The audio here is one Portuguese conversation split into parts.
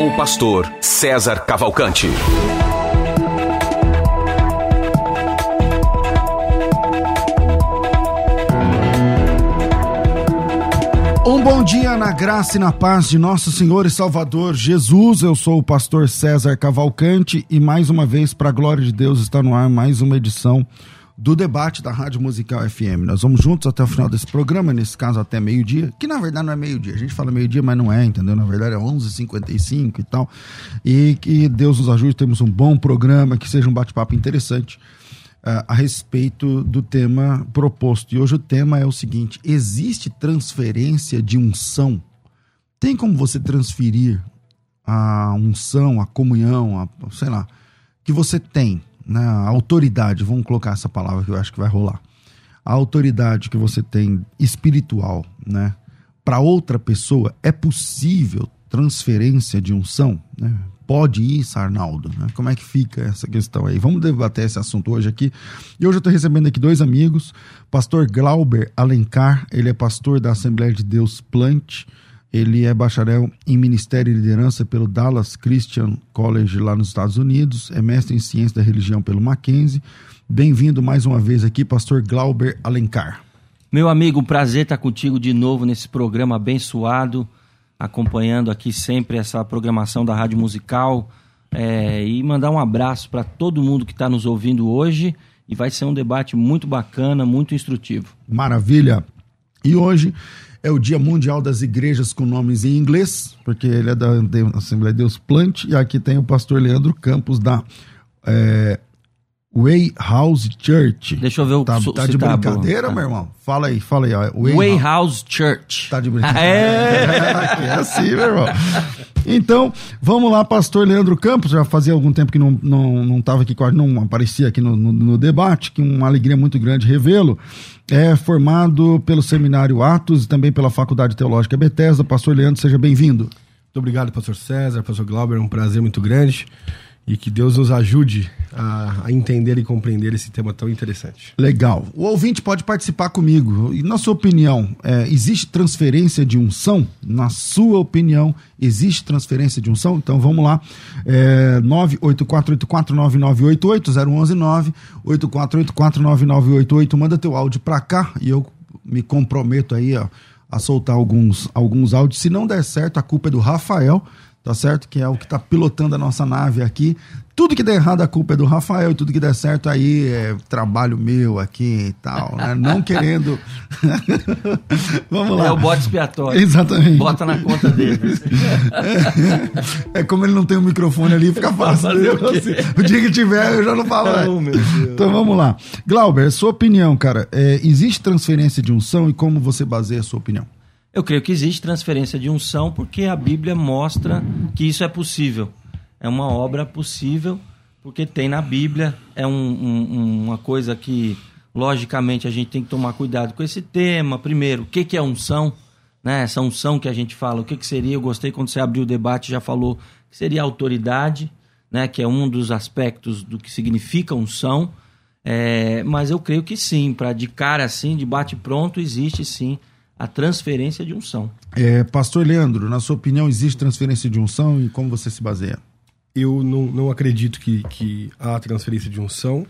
Com o pastor César Cavalcante. Um bom dia na graça e na paz de nosso Senhor e Salvador Jesus. Eu sou o pastor César Cavalcante e mais uma vez, para a glória de Deus, está no ar mais uma edição do debate da Rádio Musical FM. Nós vamos juntos até o final desse programa, nesse caso até meio-dia, que na verdade não é meio-dia. A gente fala meio-dia, mas não é, entendeu? Na verdade é 11h55 e tal. E que Deus nos ajude, temos um bom programa, que seja um bate-papo interessante uh, a respeito do tema proposto. E hoje o tema é o seguinte: existe transferência de unção? Tem como você transferir a unção, a comunhão, a, sei lá, que você tem né, a autoridade, vamos colocar essa palavra que eu acho que vai rolar. A autoridade que você tem espiritual, né, para outra pessoa, é possível transferência de unção, né? Pode isso, Arnaldo? Né? Como é que fica essa questão aí? Vamos debater esse assunto hoje aqui. E hoje eu estou recebendo aqui dois amigos. Pastor Glauber Alencar, ele é pastor da Assembleia de Deus Plant. Ele é bacharel em Ministério e Liderança pelo Dallas Christian College lá nos Estados Unidos, é mestre em Ciência da Religião pelo Mackenzie. Bem-vindo mais uma vez aqui, pastor Glauber Alencar. Meu amigo, prazer estar contigo de novo nesse programa abençoado, acompanhando aqui sempre essa programação da Rádio Musical é, e mandar um abraço para todo mundo que está nos ouvindo hoje e vai ser um debate muito bacana, muito instrutivo. Maravilha! E hoje é o Dia Mundial das Igrejas com nomes em inglês, porque ele é da, Assembleia de Deus Plant, e aqui tem o pastor Leandro Campos da é, Way House Church. Deixa eu ver o Tá, tá de tá brincadeira, bom. meu irmão? Fala aí, fala aí. ó. Way, Way House. Church. Tá de brincadeira. É. é assim, meu irmão. Então, vamos lá, pastor Leandro Campos, já fazia algum tempo que não estava não, não aqui, quase não aparecia aqui no, no, no debate, que uma alegria muito grande revê-lo. É formado pelo Seminário Atos e também pela Faculdade Teológica Bethesda. Pastor Leandro, seja bem-vindo. Muito obrigado, pastor César, pastor Glauber, é um prazer muito grande e que Deus nos ajude a, a entender e compreender esse tema tão interessante. Legal. O ouvinte pode participar comigo. E na sua opinião, é, existe transferência de unção? Na sua opinião, existe transferência de unção? Então vamos lá. É, 984849988, 011-984849988. Manda teu áudio pra cá e eu me comprometo aí, ó, a soltar alguns, alguns áudios. Se não der certo, a culpa é do Rafael, tá certo? Que é o que tá pilotando a nossa nave aqui. Tudo que der errado, a culpa é do Rafael, e tudo que der certo aí é trabalho meu aqui e tal, né? Não querendo. Vamos lá. É o bote expiatório. Exatamente. Bota na conta dele. É como ele não tem o microfone ali, fica fácil. O? Assim, o dia que tiver, eu já não falo. Deus. Então vamos lá. Glauber, sua opinião, cara. é, existe transferência de unção e como você baseia a sua opinião? Eu creio que existe transferência de unção porque a Bíblia mostra que isso é possível. É uma obra possível porque tem na Bíblia. É um- um- uma coisa que, logicamente, a gente tem que tomar cuidado com esse tema. Primeiro, o que, que é unção? Né? Essa unção que a gente fala, o que, que seria? Eu gostei quando você abriu o debate já falou que seria autoridade, né? que é um dos aspectos do que significa unção. É, mas eu creio que sim, para de cara assim, de bate pronto, existe sim a transferência de unção. É, Pastor Leandro, na sua opinião, existe transferência de unção e como você se baseia? Eu não, não acredito que, que há transferência de unção,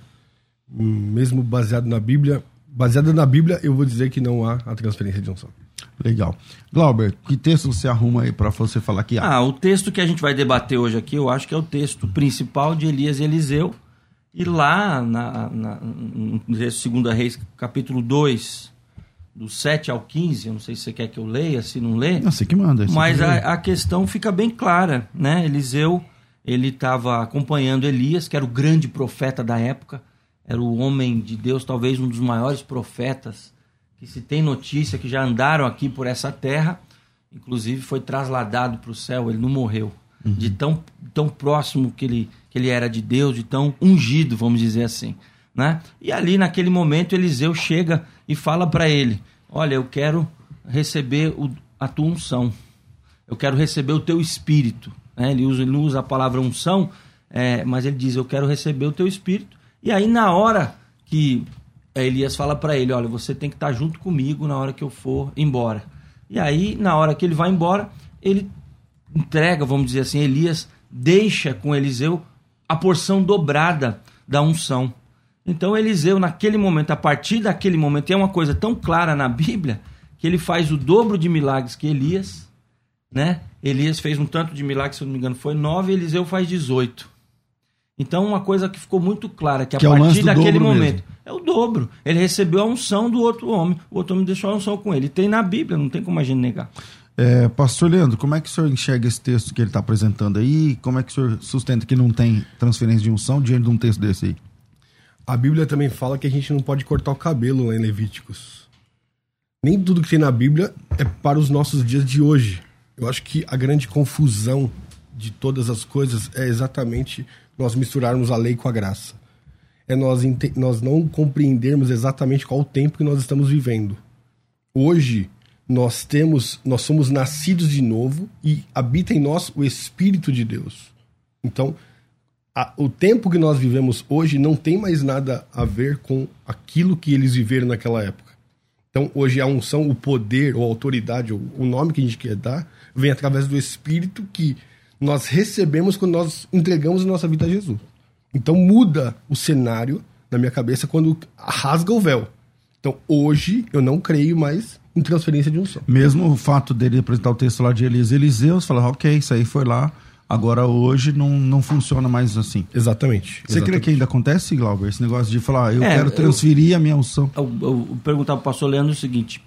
mesmo baseado na Bíblia. Baseado na Bíblia, eu vou dizer que não há a transferência de unção. Legal. Glauber, que texto você arruma aí para você falar que há? Ah, o texto que a gente vai debater hoje aqui, eu acho que é o texto principal de Elias e Eliseu. E lá, na, na, no 2 Reis, capítulo 2, do 7 ao 15, eu não sei se você quer que eu leia, se não lê. Não, você que manda. Mas que a, a questão fica bem clara, né? Eliseu, ele estava acompanhando Elias, que era o grande profeta da época, era o homem de Deus, talvez um dos maiores profetas que se tem notícia que já andaram aqui por essa terra, inclusive foi trasladado para o céu, ele não morreu. De tão, tão tão próximo que ele, que ele era de Deus, de tão ungido, vamos dizer assim. Né? E ali, naquele momento, Eliseu chega e fala para ele: Olha, eu quero receber o, a tua unção, eu quero receber o teu espírito. Né? Ele, usa, ele usa a palavra unção, é, mas ele diz: Eu quero receber o teu espírito. E aí, na hora que Elias fala para ele: Olha, você tem que estar junto comigo na hora que eu for embora. E aí, na hora que ele vai embora, ele entrega, vamos dizer assim, Elias deixa com Eliseu a porção dobrada da unção. Então Eliseu, naquele momento, a partir daquele momento, é uma coisa tão clara na Bíblia que ele faz o dobro de milagres que Elias, né? Elias fez um tanto de milagres, se eu não me engano, foi nove, Eliseu faz 18. Então, uma coisa que ficou muito clara, que, que a é partir daquele momento, mesmo. é o dobro. Ele recebeu a unção do outro homem, o outro homem deixou a unção com ele. Tem na Bíblia, não tem como a gente negar. É, Pastor Leandro, como é que o senhor enxerga esse texto que ele está apresentando aí? Como é que o senhor sustenta que não tem transferência de unção diante de um texto desse aí? A Bíblia também fala que a gente não pode cortar o cabelo lá em Levíticos. Nem tudo que tem na Bíblia é para os nossos dias de hoje. Eu acho que a grande confusão de todas as coisas é exatamente nós misturarmos a lei com a graça. É nós, nós não compreendermos exatamente qual o tempo que nós estamos vivendo. Hoje, nós temos, nós somos nascidos de novo e habita em nós o Espírito de Deus. Então, a, o tempo que nós vivemos hoje não tem mais nada a ver com aquilo que eles viveram naquela época. Então, hoje a unção, o poder, ou autoridade, ou o nome que a gente quer dar, vem através do Espírito que nós recebemos quando nós entregamos a nossa vida a Jesus. Então, muda o cenário na minha cabeça quando rasga o véu. Então, hoje, eu não creio mais em transferência de unção. Mesmo o fato dele apresentar o texto lá de Elias Eliseu, você fala, ok, isso aí foi lá, agora hoje não, não funciona mais assim. Exatamente. Você crê que ainda acontece, Glauber, esse negócio de falar, eu é, quero transferir eu, a minha unção? Eu, eu, eu perguntar para o pastor Leandro o seguinte,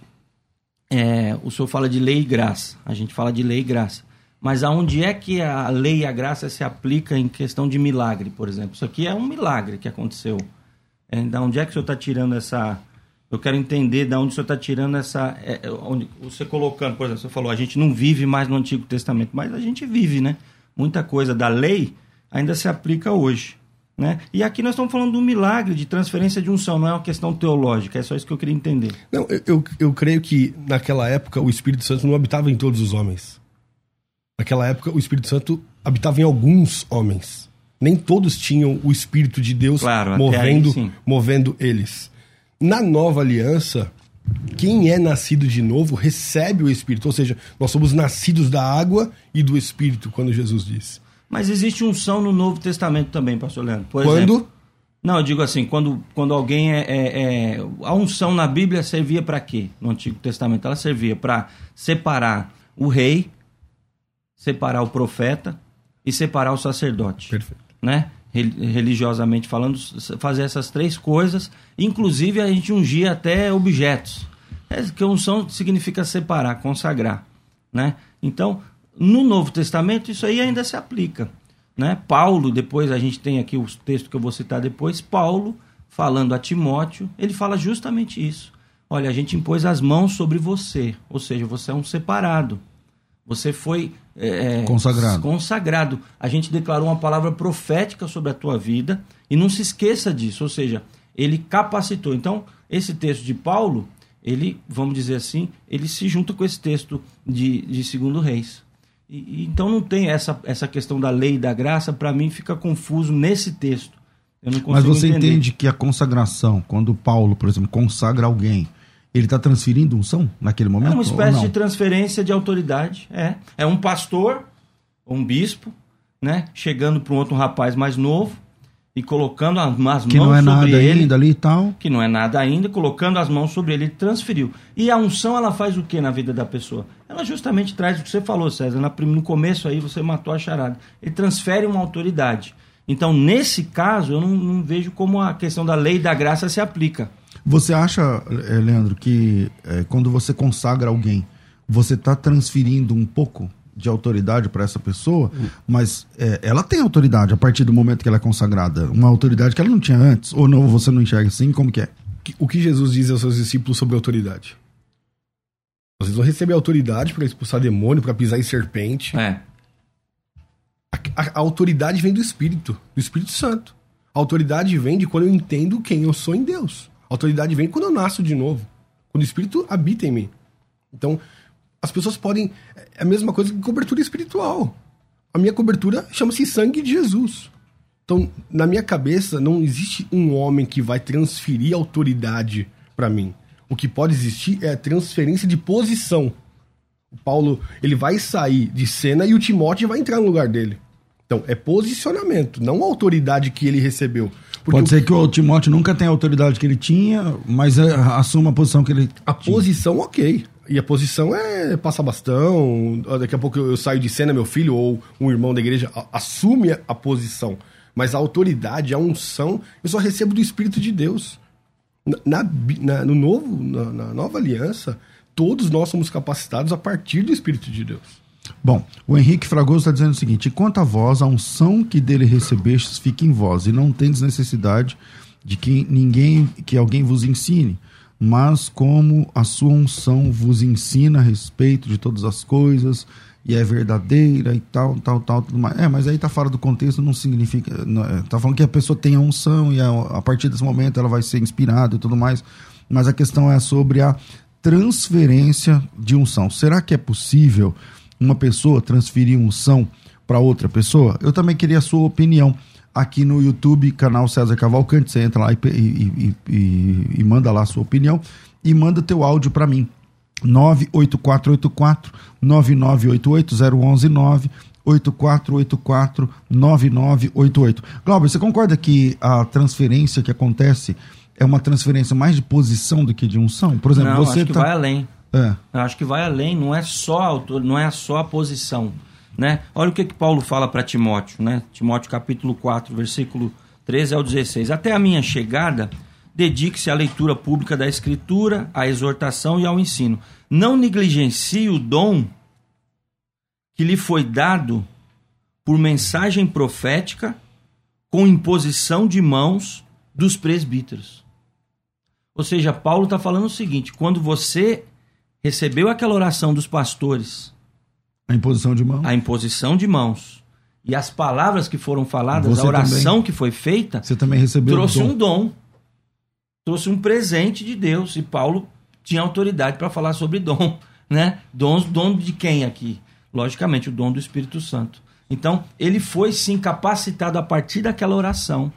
é, o senhor fala de lei e graça, a gente fala de lei e graça, mas aonde é que a lei e a graça se aplica em questão de milagre, por exemplo? Isso aqui é um milagre que aconteceu. É, da onde é que o senhor está tirando essa eu quero entender de onde o senhor está tirando essa. É, é, onde, você colocando, por exemplo, você falou, a gente não vive mais no Antigo Testamento, mas a gente vive, né? Muita coisa da lei ainda se aplica hoje. Né? E aqui nós estamos falando de um milagre de transferência de unção, não é uma questão teológica, é só isso que eu queria entender. Não, eu, eu, creio que naquela época o Espírito Santo não habitava em todos os homens. Naquela época o Espírito Santo habitava em alguns homens. Nem todos tinham o Espírito de Deus claro, movendo, aí, movendo eles. Na nova aliança, quem é nascido de novo recebe o Espírito. Ou seja, nós somos nascidos da água e do Espírito, quando Jesus disse. Mas existe unção no Novo Testamento também, pastor Leandro. Por quando? Exemplo, não, eu digo assim, quando, quando alguém é, é, é A unção na Bíblia servia para quê? No Antigo Testamento ela servia para separar o rei, separar o profeta e separar o sacerdote. Perfeito. Né? Religiosamente falando, fazer essas três coisas. Inclusive, a gente ungia até objetos. É, que unção significa separar, consagrar. Né? Então, no Novo Testamento, isso aí ainda se aplica. Né? Paulo, depois a gente tem aqui o texto que eu vou citar depois, Paulo, falando a Timóteo, ele fala justamente isso. Olha, a gente impôs as mãos sobre você, ou seja, você é um separado. Você foi é, é, consagrado. consagrado. A gente declarou uma palavra profética sobre a tua vida e não se esqueça disso. Ou seja, ele capacitou. Então, esse texto de Paulo, ele, vamos dizer assim, ele se junta com esse texto de, de Segundo Reis. E, e, então não tem essa, essa questão da lei e da graça, para mim fica confuso nesse texto. Mas você entender. entende que a consagração, quando Paulo, por exemplo, consagra alguém, ele está transferindo unção naquele momento? É uma espécie de transferência de autoridade. É, é um pastor, um bispo, né, chegando para um outro rapaz mais novo e colocando as, mãos que não é sobre nada ele, ainda ali e tal. Que não é nada ainda, colocando as mãos sobre ele, ele transferiu. E a unção ela faz o que na vida da pessoa? Ela justamente traz o que você falou, César. no começo aí você matou a charada. Ele transfere uma autoridade. Então, nesse caso, eu não, não vejo como a questão da lei da graça se aplica. Você acha, eh, Leandro, que é, quando você consagra alguém, você está transferindo um pouco de autoridade para essa pessoa, mas é, ela tem autoridade a partir do momento que ela é consagrada, uma autoridade que ela não tinha antes, ou não, você não enxerga assim, como que é? O que Jesus diz aos seus discípulos sobre autoridade? Vocês vão receber autoridade para expulsar demônio, para pisar em serpente. É. A, a, a autoridade vem do Espírito, do Espírito Santo. A autoridade vem de quando eu entendo quem eu sou em Deus. A autoridade vem quando eu nasço de novo. Quando o Espírito habita em mim. Então, as pessoas podem. É a mesma coisa que cobertura espiritual. A minha cobertura chama-se sangue de Jesus. Então, na minha cabeça, não existe um homem que vai transferir autoridade para mim. O que pode existir é a transferência de posição. O Paulo, ele vai sair de cena e o Timóteo vai entrar no lugar dele. Então, é posicionamento, não a autoridade que ele recebeu. Pode ser que o Timóteo nunca tenha a autoridade que ele tinha, mas é, assuma a posição que ele. A tinha. posição, ok. E a posição é passar bastão. Daqui a pouco eu saio de cena, meu filho ou um irmão da igreja assume a posição. Mas a autoridade, a unção, eu só recebo do Espírito de Deus. Na, na no novo, na, na nova aliança, todos nós somos capacitados a partir do Espírito de Deus. Bom, o Henrique Fragoso está dizendo o seguinte: quanto a vós, a unção que dele recebestes fica em vós, e não tendes necessidade de que ninguém, que alguém vos ensine, mas como a sua unção vos ensina a respeito de todas as coisas, e é verdadeira e tal, tal, tal, tudo mais. É, mas aí tá fora do contexto, não significa. Não, é, falando que a pessoa tem a unção e a, a partir desse momento ela vai ser inspirada e tudo mais. Mas a questão é sobre a transferência de unção. Será que é possível uma pessoa transferir unção para outra pessoa? Eu também queria a sua opinião aqui no YouTube, canal César Cavalcante. Você entra lá e, e, e, e manda lá a sua opinião e manda teu áudio para mim. 98484 9988 011 8484 9988. Glauber, você concorda que a transferência que acontece é uma transferência mais de posição do que de unção? Por exemplo, não, você acho que tá... vai além. É. Acho que vai além, não é só não é só a posição, né? Olha o que que Paulo fala para Timóteo, né? Timóteo capítulo 4, versículo 13 ao 16. Até a minha chegada, dedique-se à leitura pública da Escritura, à exortação e ao ensino. Não negligencie o dom que lhe foi dado por mensagem profética com imposição de mãos dos presbíteros. Ou seja, Paulo está falando o seguinte: quando você recebeu aquela oração dos pastores, a imposição de mãos, a imposição de mãos e as palavras que foram faladas, você a oração também, que foi feita, você também recebeu trouxe um dom trouxe um presente de Deus. E Paulo tinha autoridade para falar sobre dom, né? Dom, dom de quem aqui? Logicamente, o dom do Espírito Santo. Então, ele foi sim capacitado a partir daquela oração.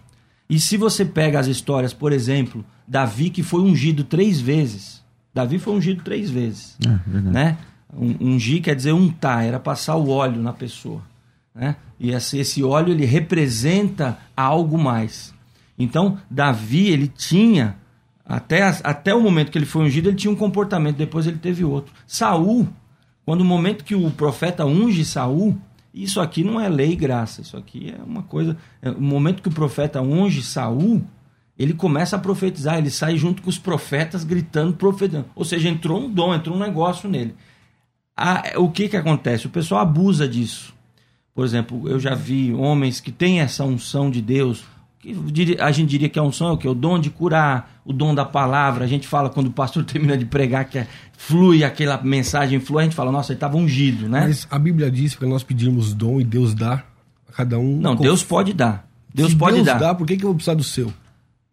E se você pega as histórias, por exemplo, Davi que foi ungido três vezes. Davi foi ungido três vezes. É, né? ungir quer dizer untar, era passar o óleo na pessoa. Né? E esse, esse óleo ele representa algo mais. Então, Davi, ele tinha, até, até o momento que ele foi ungido, ele tinha um comportamento, depois ele teve outro. Saul, quando o momento que o profeta unge Saul, isso aqui não é lei e graça, isso aqui é uma coisa. É, o momento que o profeta unge Saul, ele começa a profetizar, ele sai junto com os profetas gritando, profetizando. Ou seja, entrou um dom, entrou um negócio nele. o que que acontece? O pessoal abusa disso. Por exemplo, eu já vi homens que têm essa unção de Deus, a gente diria que a unção é o que? O dom de curar, o dom da palavra. A gente fala quando o pastor termina de pregar que é, flui aquela mensagem flui, a gente fala, nossa, ele estava ungido, né? Mas a Bíblia diz para nós pedirmos dom e Deus dá a cada um. Não, Deus pode dar. Deus Se pode Deus dar. dá, por que, que eu vou precisar do seu?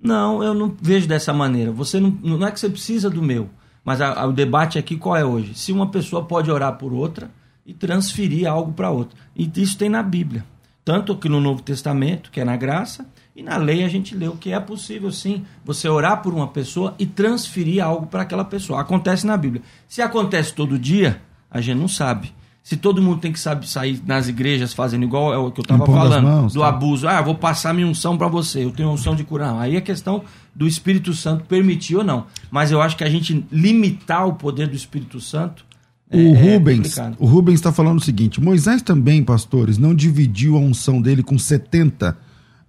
Não, eu não vejo dessa maneira. Você não, não é que você precisa do meu, mas a, a, o debate aqui qual é hoje? Se uma pessoa pode orar por outra e transferir algo para outra. E isso tem na Bíblia. Tanto que no Novo Testamento, que é na graça, e na lei a gente leu que é possível sim você orar por uma pessoa e transferir algo para aquela pessoa. Acontece na Bíblia. Se acontece todo dia, a gente não sabe. Se todo mundo tem que saber sair nas igrejas fazendo igual é o que eu estava falando, mãos, do tá? abuso. Ah, vou passar minha unção para você, eu tenho unção de curar. Aí é questão do Espírito Santo permitir ou não. Mas eu acho que a gente limitar o poder do Espírito Santo o é, Rubens, é o Rubens está falando o seguinte: Moisés também, pastores, não dividiu a unção dele com 70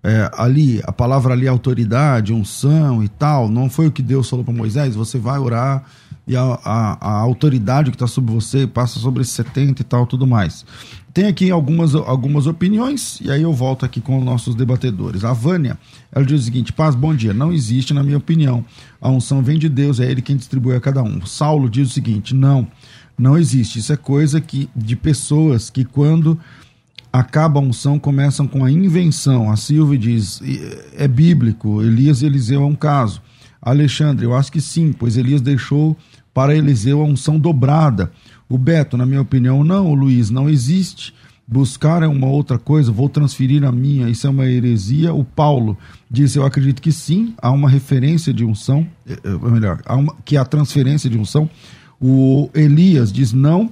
é, ali, a palavra ali, autoridade, unção e tal, não foi o que Deus falou para Moisés? Você vai orar e a, a, a autoridade que está sobre você passa sobre esses 70 e tal, tudo mais. Tem aqui algumas, algumas opiniões, e aí eu volto aqui com os nossos debatedores. A Vânia, ela diz o seguinte: Paz, bom dia. Não existe, na minha opinião. A unção vem de Deus, é Ele quem distribui a cada um. Saulo diz o seguinte: não, não existe. Isso é coisa que, de pessoas que, quando acaba a unção, começam com a invenção. A Silvia diz, é bíblico, Elias e Eliseu é um caso. Alexandre, eu acho que sim, pois Elias deixou para Eliseu a unção dobrada. O Beto, na minha opinião, não, o Luiz, não existe. Buscar é uma outra coisa, vou transferir a minha, isso é uma heresia. O Paulo disse, eu acredito que sim, há uma referência de unção, é, é, melhor, há uma, que há transferência de unção. O Elias diz, não,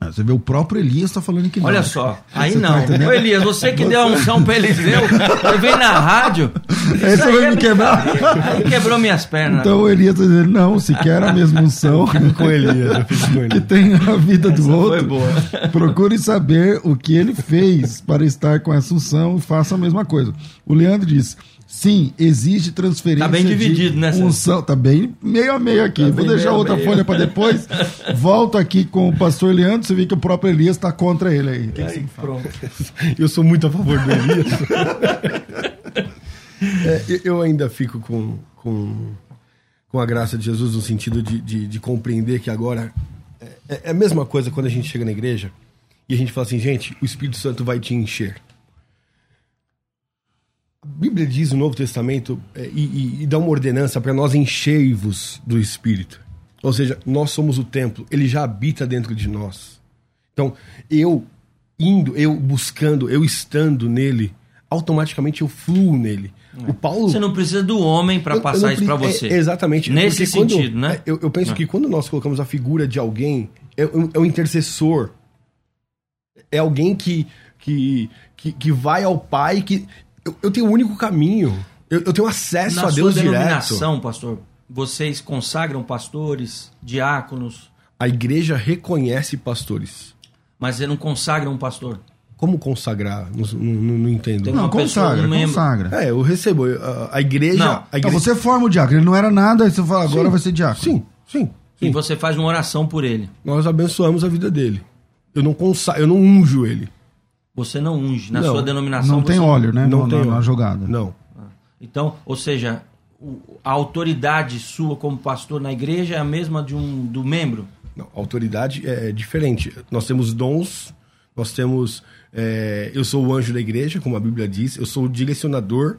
ah, você vê, o próprio Elias está falando que não. Olha só, aí você não. Tá Ô Elias, você que deu a unção para Eliseu, você vem na rádio. Aí você vai me quebrar. Aí quebrou minhas pernas. Então o Elias está dizendo, não, se quer a mesma unção com Elias, que tem a vida do essa outro, procure saber o que ele fez para estar com essa unção e faça a mesma coisa. O Leandro diz, Sim, existe transferência. Tá bem dividido, de né? Unção, tá bem meio a meio aqui. Tá Vou deixar outra meio. folha para depois. Volto aqui com o pastor Leandro. Você vê que o próprio Elias está contra ele aí. Que aí que pronto. Eu sou muito a favor do Elias. é, eu ainda fico com, com, com a graça de Jesus no sentido de, de, de compreender que agora é, é a mesma coisa quando a gente chega na igreja e a gente fala assim, gente, o Espírito Santo vai te encher. A Bíblia diz no Novo Testamento é, e, e, e dá uma ordenança para nós enchei-vos do Espírito. Ou seja, nós somos o templo, ele já habita dentro de nós. Então, eu indo, eu buscando, eu estando nele, automaticamente eu fluo nele. É. O Paulo. Você não precisa do homem para passar isso para você. É, exatamente. Nesse sentido, quando, né? É, eu, eu penso é. que quando nós colocamos a figura de alguém, é, é o intercessor. É alguém que, que, que, que vai ao Pai, que eu, eu tenho o um único caminho. Eu, eu, tenho acesso Na a Deus sua direto. denominação, pastor, vocês consagram pastores, diáconos? A igreja reconhece pastores. Mas você não consagra um pastor? Como consagrar? Não, não, não entendo. Não, consagra, um consagra. É, eu recebo. A, a igreja. Não. A igreja... Então você forma o diácono. Ele não era nada, aí você fala, agora sim, vai ser diácono. Sim, sim, sim. E você faz uma oração por ele. Nós abençoamos a vida dele. Eu não, consa... eu não unjo ele. Você não unge. Na não, sua denominação. Não tem óleo, né? Não, tem na jogada. Não. Então, ou seja, a autoridade sua como pastor na igreja é a mesma de um do membro? Não, a autoridade é diferente. Nós temos dons, nós temos. É, eu sou o anjo da igreja, como a Bíblia diz, eu sou o direcionador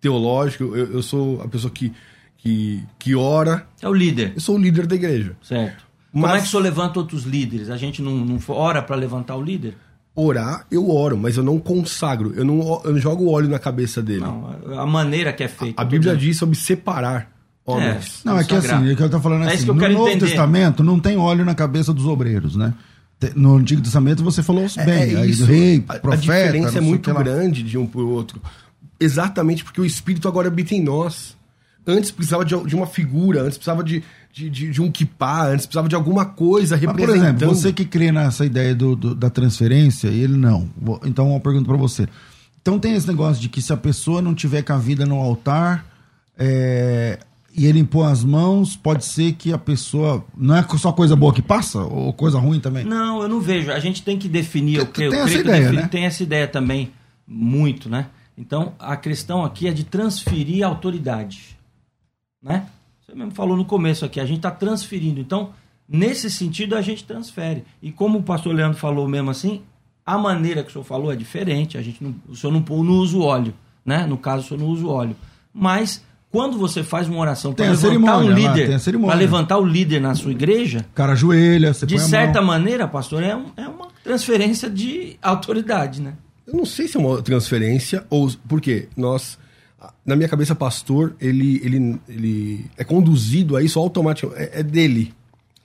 teológico, eu, eu sou a pessoa que, que, que ora. É o líder. Eu sou o líder da igreja. Certo. Mas... Como é que o senhor levanta outros líderes? A gente não, não ora para levantar o líder? Orar, eu oro, mas eu não consagro, eu não, eu não jogo óleo na cabeça dele. Não, a maneira que é feita. A, a Bíblia diz sobre separar homens. É, não, é que assim, é que eu tô falando é assim, no Novo entender. Testamento não tem óleo na cabeça dos obreiros, né? No Antigo Testamento você falou é, bem, é, rei, profeta. A diferença é muito grande de um para o outro. Exatamente porque o Espírito agora habita em nós. Antes precisava de, de uma figura, antes precisava de, de, de, de um kipá, antes precisava de alguma coisa representando. Mas, por exemplo, você que crê nessa ideia do, do da transferência, ele não. Então, uma pergunta para você. Então tem esse negócio de que se a pessoa não tiver com a vida no altar é, e ele impor as mãos, pode ser que a pessoa. Não é só coisa boa que passa? Ou coisa ruim também? Não, eu não vejo. A gente tem que definir. Tem, o que, tem essa ideia, né? Tem essa ideia também, muito, né? Então a questão aqui é de transferir a autoridade. Né? Você mesmo falou no começo aqui, a gente está transferindo. Então, nesse sentido, a gente transfere. E como o pastor Leandro falou mesmo assim, a maneira que o senhor falou é diferente. A gente não, o senhor não, não usa o óleo, né? No caso, o senhor não usa o óleo. Mas quando você faz uma oração para levantar um líder, para levantar o líder na sua igreja, o cara ajoelha, você de certa maneira, pastor, é, um, é uma transferência de autoridade, né? Eu não sei se é uma transferência ou porque nós na minha cabeça, pastor, ele, ele, ele é conduzido a isso automaticamente, é, é dele.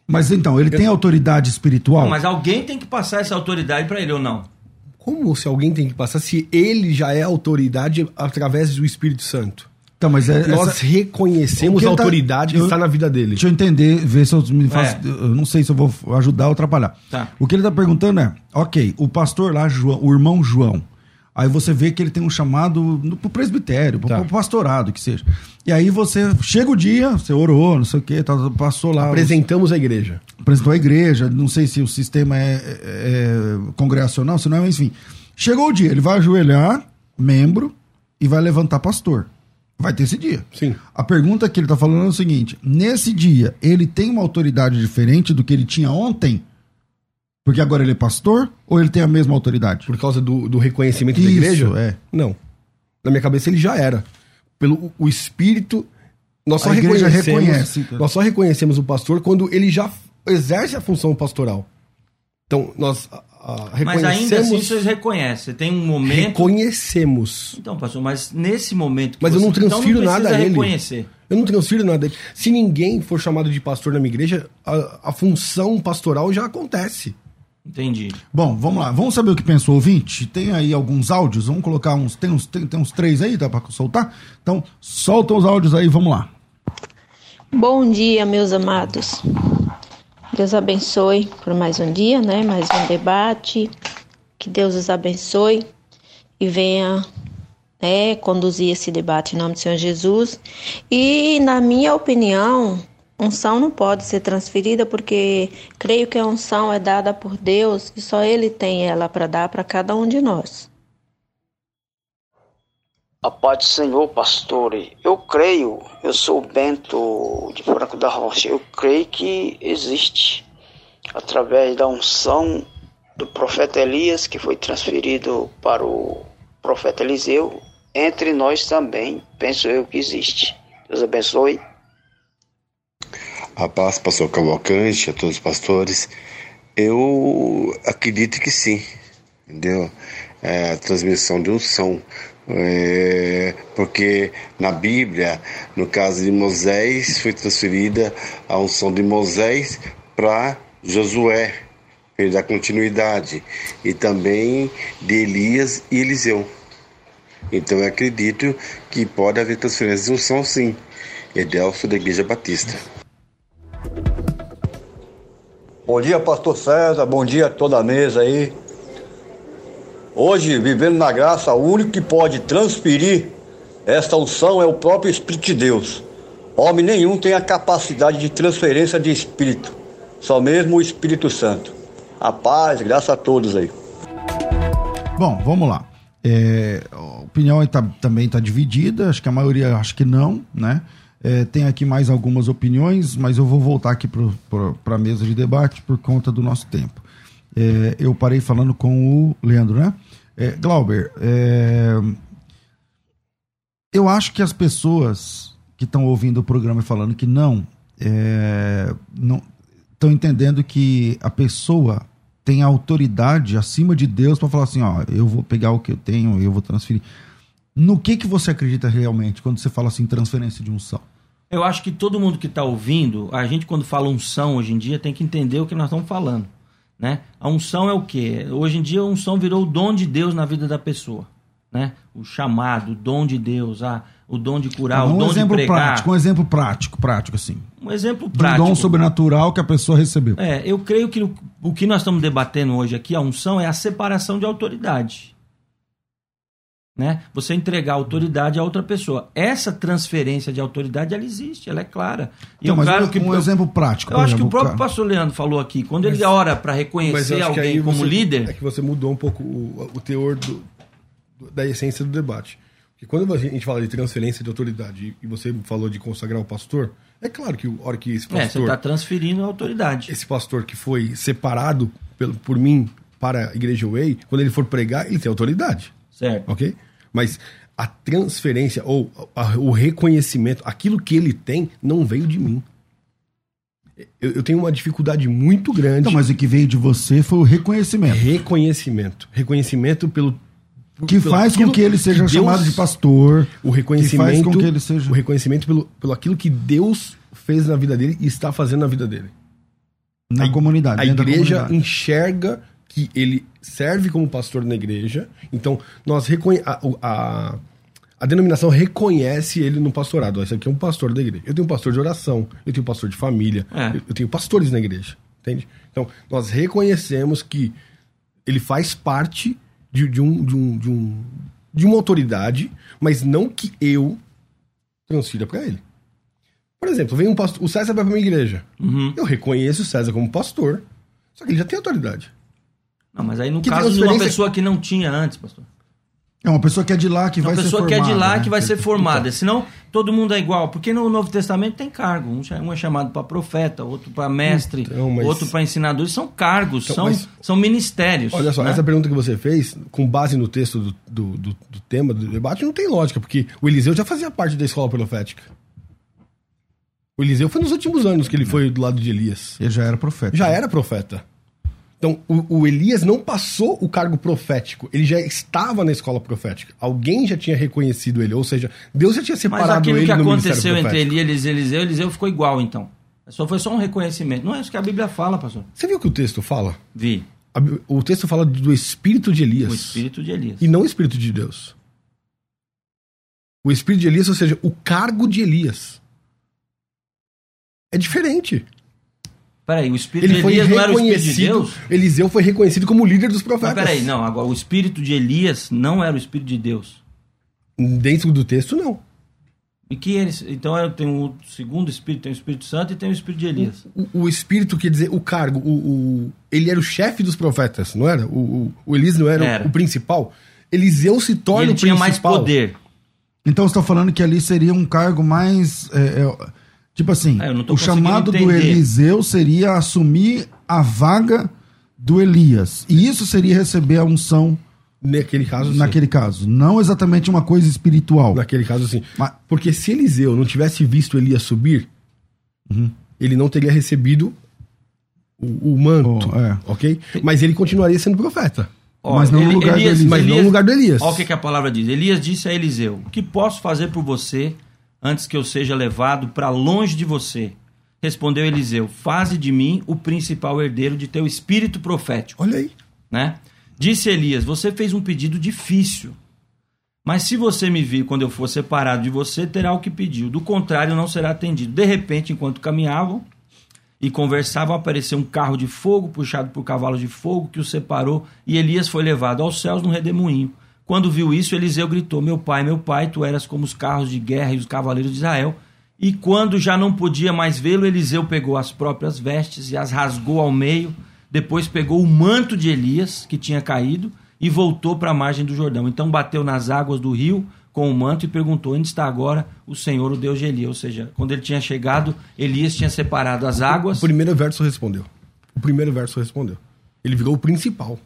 Mas então, ele Eu... tem autoridade espiritual? Não, mas alguém tem que passar essa autoridade para ele ou não? Como se alguém tem que passar se ele já é autoridade através do Espírito Santo? Então, mas é, Nós essa... reconhecemos a tá- autoridade tá... que eu... está na vida dele. Deixa eu entender, ver se eu me faço. É. Eu não sei se eu vou ajudar ou atrapalhar. Tá. O que ele está perguntando é: ok, o pastor lá, João, o irmão João, Aí você vê que ele tem um chamado pro presbitério, tá. pro pastorado, que seja. E aí você chega o dia, você orou, não sei o quê, passou lá. Apresentamos os... a igreja. Apresentou a igreja, não sei se o sistema é, é, é congregacional, se não é, enfim. Chegou o dia, ele vai ajoelhar, membro, e vai levantar pastor. Vai ter esse dia. Sim. A pergunta que ele está falando é o seguinte: nesse dia, ele tem uma autoridade diferente do que ele tinha ontem? Porque agora ele é pastor ou ele tem a mesma autoridade? Por causa do, do reconhecimento da Isso, igreja? é. Não. Na minha cabeça ele já era. Pelo o espírito. Nós só A igreja reconhecemos. reconhece, então. Nós só reconhecemos o pastor quando ele já exerce a função pastoral. Então, nós a- a, Mas ainda assim reconhecemos. vocês reconhecem. Tem um momento. reconhecemos. Então, pastor, mas nesse momento. que Mas eu não você- então transfiro precisa nada a ele. reconhecer. Eu não transfiro nada dele. Se ninguém for chamado de pastor na minha igreja, a, a função pastoral já acontece. Entendi. Bom, vamos lá. Vamos saber o que pensa o ouvinte? Tem aí alguns áudios. Vamos colocar uns. Tem uns, tem, tem uns três aí, dá pra soltar? Então, solta os áudios aí, vamos lá. Bom dia, meus amados. Deus abençoe por mais um dia, né? Mais um debate. Que Deus os abençoe e venha né, conduzir esse debate em nome do Senhor Jesus. E, na minha opinião, unção não pode ser transferida porque creio que a unção é dada por Deus e só Ele tem ela para dar para cada um de nós. A paz do Senhor, pastor. Eu creio, eu sou o Bento de Franco da Rocha, eu creio que existe, através da unção do profeta Elias, que foi transferido para o profeta Eliseu, entre nós também, penso eu que existe. Deus abençoe. A paz, pastor Cavalcante, a todos os pastores. Eu acredito que sim, entendeu? É a transmissão de unção. É, porque na Bíblia, no caso de Moisés, foi transferida a unção de Moisés para Josué, ele dá continuidade, e também de Elias e Eliseu. Então eu acredito que pode haver transferência de unção sim. Edelso da Igreja Batista. Bom dia, pastor César. Bom dia a toda a mesa aí. Hoje, vivendo na graça, o único que pode transferir esta unção é o próprio Espírito de Deus. Homem nenhum tem a capacidade de transferência de espírito, só mesmo o Espírito Santo. A paz, graça a todos aí. Bom, vamos lá. É, a opinião tá- também está dividida, acho que a maioria acho que não, né? É, tem aqui mais algumas opiniões, mas eu vou voltar aqui para a mesa de debate por conta do nosso tempo. É, eu parei falando com o Leandro, né? É, Glauber, é, eu acho que as pessoas que estão ouvindo o programa e falando que não, é, não estão entendendo que a pessoa tem autoridade acima de Deus para falar assim, ó, eu vou pegar o que eu tenho, eu vou transferir. No que que você acredita realmente quando você fala assim transferência de unção? Eu acho que todo mundo que está ouvindo, a gente quando fala unção hoje em dia tem que entender o que nós estamos falando. Né? A unção é o quê? Hoje em dia a unção virou o dom de Deus na vida da pessoa. Né? O chamado, o dom de Deus, a, o dom de curar, o um dom de exemplo pregar. prático, um exemplo prático, prático assim. Um exemplo De um prático. dom sobrenatural que a pessoa recebeu. É, eu creio que o, o que nós estamos debatendo hoje aqui, a unção, é a separação de autoridade. Né? Você entregar autoridade a outra pessoa. Essa transferência de autoridade, ela existe, ela é clara. E Então, mas claro um, que um eu- exemplo prático. Eu acho que exemplo, o próprio cara- pastor Leandro falou aqui, quando ele ora para Mas reconhecer que alguém como você- líder, É que você mudou um pouco o, o teor do- da essência do debate. Porque quando a gente fala de transferência de autoridade e você falou de consagrar o pastor, é claro que a hora que esse é, você pastor, está transferindo a autoridade. esse pastor que foi separado pelo, por mim para a Igreja Way, quando ele for pregar, ele tem autoridade. Certo. Ok? Mas a transferência ou a- o reconhecimento, aquilo que ele tem, não veio de mim. Eu, eu tenho uma dificuldade muito grande. Então, mas o que veio de você foi o reconhecimento. Reconhecimento. Reconhecimento pelo. Que pelo faz com que ele seja Deus- chamado de pastor. O reconhecimento. Que faz com que ele seja. O reconhecimento pelo, pelo aquilo que Deus fez na vida dele e está fazendo na vida dele. Na comunidade. A dentro da igreja comunidade. enxerga que ele serve como pastor na igreja. Então, nós reconhe a, a, a denominação reconhece ele no pastorado. Esse aqui é um pastor da igreja. Eu tenho um pastor de oração, eu tenho um pastor de família, É. eu, tenho pastores na igreja. Entende? Então, nós reconhecemos que ele faz parte de, de um, de, um, de, um, de uma autoridade, mas não que eu transfira para ele. Por exemplo, vem um pastor, o César vai para minha igreja. Uhum. Eu reconheço o César como pastor, só que ele já tem autoridade. Não, mas aí no Que caso de uma pessoa que não tinha antes, pastor. É uma pessoa que é de lá que uma vai ser pessoa formada. que é de lá né? que vai ser formada. Senão, todo mundo é igual. Porque no Novo Testamento tem cargo. Um é chamado para profeta, outro para mestre, Então, mas- outro para ensinador. São cargos, Então, são, mas- são ministérios. Olha só, né? essa pergunta que você fez, com base no texto do, do, do- do tema do debate, não tem lógica, porque o Eliseu já fazia parte da escola profética. O Eliseu foi nos últimos anos que ele foi do lado de Elias. Ele já era profeta. Já era profeta. Então, o, o Elias não passou o cargo profético, ele já estava na escola profética. Alguém já tinha reconhecido ele, ou seja, Deus já tinha Mas separado aquilo ele que no aconteceu entre. Elias e Eliseu, Eliseu ficou igual, então. Só foi só um reconhecimento. Não é isso que a Bíblia fala, pastor. Você viu o que o texto fala? Vi. A O texto fala do espírito de Elias. O espírito de Elias. E não o espírito de Deus. O espírito de Elias, ou seja, o cargo de Elias. É diferente. Peraí, o espírito Ele de foi Elias não era o espírito de reconhecido. Deus? Eliseu foi reconhecido como líder dos Mas profetas. peraí, não, agora o espírito de Elias não era o espírito de Deus. Dentro do texto, não. E que eles. Então eu tenho o segundo espírito, tem o Espírito Santo e tem o espírito de Elias. O, o espírito quer dizer o cargo. O, o- ele era o chefe dos profetas, não era? O, o, o Elias não era, o- Era. O, principal. Eliseu se E torna ele o tinha principal. mais poder. Então você está falando que ali seria um cargo mais. é, é, tipo assim, tô o chamado do entender. Eliseu seria assumir a vaga do Elias. E isso seria receber a unção Naquele caso, sim. naquele caso. Não exatamente uma coisa espiritual. Naquele caso, sim. Mas- Porque se Eliseu não tivesse visto Elias subir, Uhum. ele não teria recebido o, o manto, Oh, é. ok? Mas ele continuaria sendo profeta. Ó, Mas não no lugar do Elias. Mas não no lugar do Elias. Olha o que, que a palavra diz. Elias disse a Eliseu: O que posso fazer por você antes que eu seja levado para longe de você? Respondeu Eliseu: Faze de mim o principal herdeiro de teu espírito profético. Olha aí. né? Disse Elias: Você fez um pedido difícil. Mas se você me vir quando eu for separado de você, terá o que pediu. Do contrário, não será atendido. De repente, enquanto caminhavam e conversavam, apareceu um carro de fogo puxado por cavalos de fogo que os separou e Elias foi levado aos céus num redemoinho. Quando viu isso, Eliseu gritou: Meu pai, meu pai, tu eras como os carros de guerra e os cavaleiros de Israel. E quando já não podia mais vê-lo, Eliseu pegou as próprias vestes e as rasgou ao meio. Depois pegou o manto de Elias, que tinha caído, e voltou para a margem do Jordão. Então bateu nas águas do rio com o manto e perguntou: Onde está agora o Senhor, o Deus de Elias? Ou seja, quando ele tinha chegado, Elias tinha separado as águas. O primeiro verso respondeu. O primeiro verso respondeu. Ele virou o principal.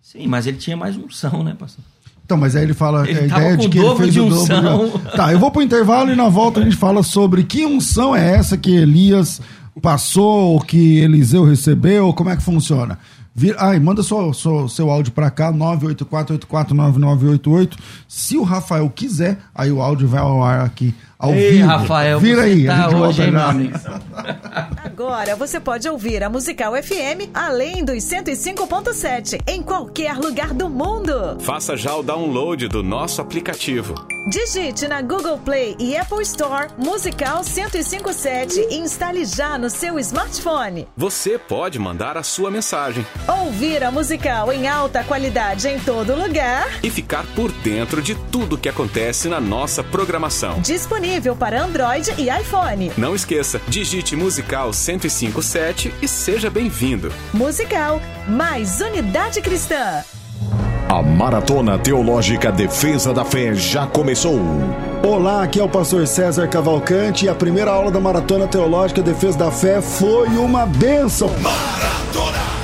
Sim, mas ele tinha mais unção, né, pastor? Então, mas aí ele fala Ele a tava ideia de que ele fez de o dobro. unção. Tá, eu vou pro intervalo e na volta a gente fala sobre que unção é essa que Elias passou, ou que Eliseu recebeu, como é que funciona. Vira, ai, manda só seu áudio pra cá, 984-849988. Se o Rafael quiser, aí o áudio vai ao ar aqui, ao Ei, vivo. Rafael, Vira aí, tá a gente hoje, volta hein? Agora você pode ouvir a Musical FM além dos 105.7 em qualquer lugar do mundo. Faça já o download do nosso aplicativo. Digite na Google Play e Apple Store Musical 1057 e instale já no seu smartphone. Você pode mandar a sua mensagem Ouvir a musical em alta qualidade em todo lugar. e ficar por dentro de tudo que acontece na nossa programação. Disponível para Android e iPhone. Não esqueça, digite Musical 1057 e seja bem-vindo. Musical mais unidade cristã. A Maratona Teológica Defesa da Fé já começou. Olá, aqui é o pastor César Cavalcante e a primeira aula da Maratona Teológica Defesa da Fé foi uma bênção. Maratona.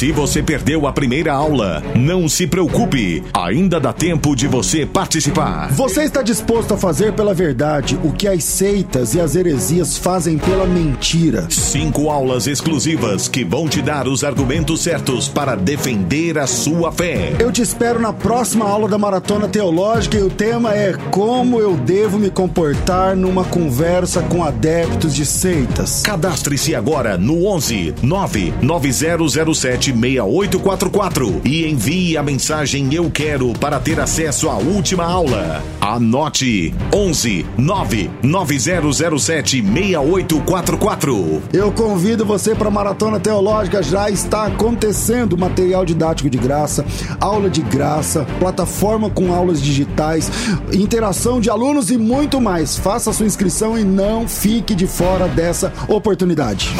Se você perdeu a primeira aula, não se preocupe. Ainda dá tempo de você participar. Você está disposto a fazer pela verdade o que as seitas e as heresias fazem pela mentira? Cinco aulas exclusivas que vão te dar os argumentos certos para defender a sua fé. Eu te espero na próxima aula da Maratona Teológica e o tema é como eu devo me comportar numa conversa com adeptos de seitas. Cadastre-se agora no 11 99007 6844 e envie a mensagem Eu Quero para ter acesso à última aula. Anote 11 99007 6844. Eu convido você para a Maratona Teológica, já está acontecendo material didático de graça, aula de graça, plataforma com aulas digitais, interação de alunos e muito mais. Faça sua inscrição e não fique de fora dessa oportunidade.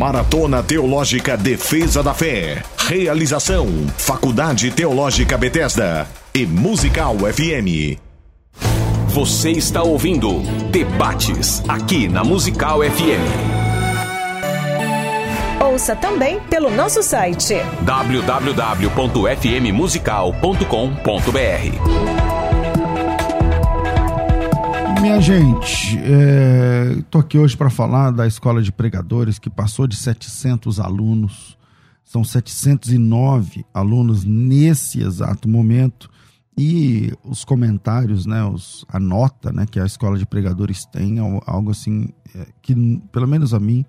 Maratona Teológica Defesa da Fé. Realização: Faculdade Teológica Bethesda e Musical FM. Você está ouvindo Debates aqui na Musical FM. Ouça também pelo nosso site www.fmmusical.com.br. Minha gente, estou aqui hoje para falar da escola de pregadores que passou de 700 alunos. São 709 alunos nesse exato momento e os comentários, né, os, a nota né, que a escola de pregadores tem, é algo assim é, que, pelo menos a mim,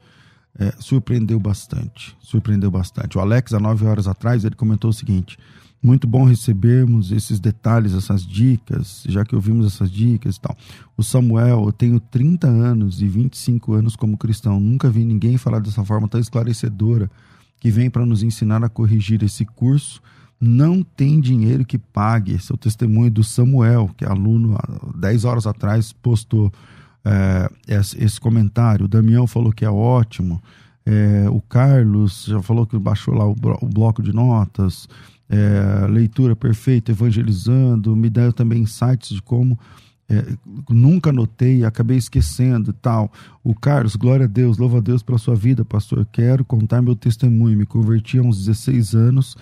é, surpreendeu bastante. Surpreendeu bastante. O Alex, há nove horas atrás, ele comentou o seguinte: muito bom recebermos esses detalhes, essas dicas, já que ouvimos essas dicas e tal. O Samuel, eu tenho 30 anos e 25 anos como cristão, nunca vi ninguém falar dessa forma tão esclarecedora que vem para nos ensinar a corrigir esse curso não tem dinheiro que pague. Esse é o testemunho do Samuel, que é aluno, há 10 horas atrás, postou é, esse, comentário. O Damião falou que é ótimo. É, o Carlos já falou que baixou lá o bloco de notas. É, leitura perfeita, evangelizando. Me deu também insights de como é, nunca notei, acabei esquecendo e tal. O Carlos, glória a Deus, louva a Deus pela sua vida, pastor. Quero contar meu testemunho. Me converti há uns 16 anos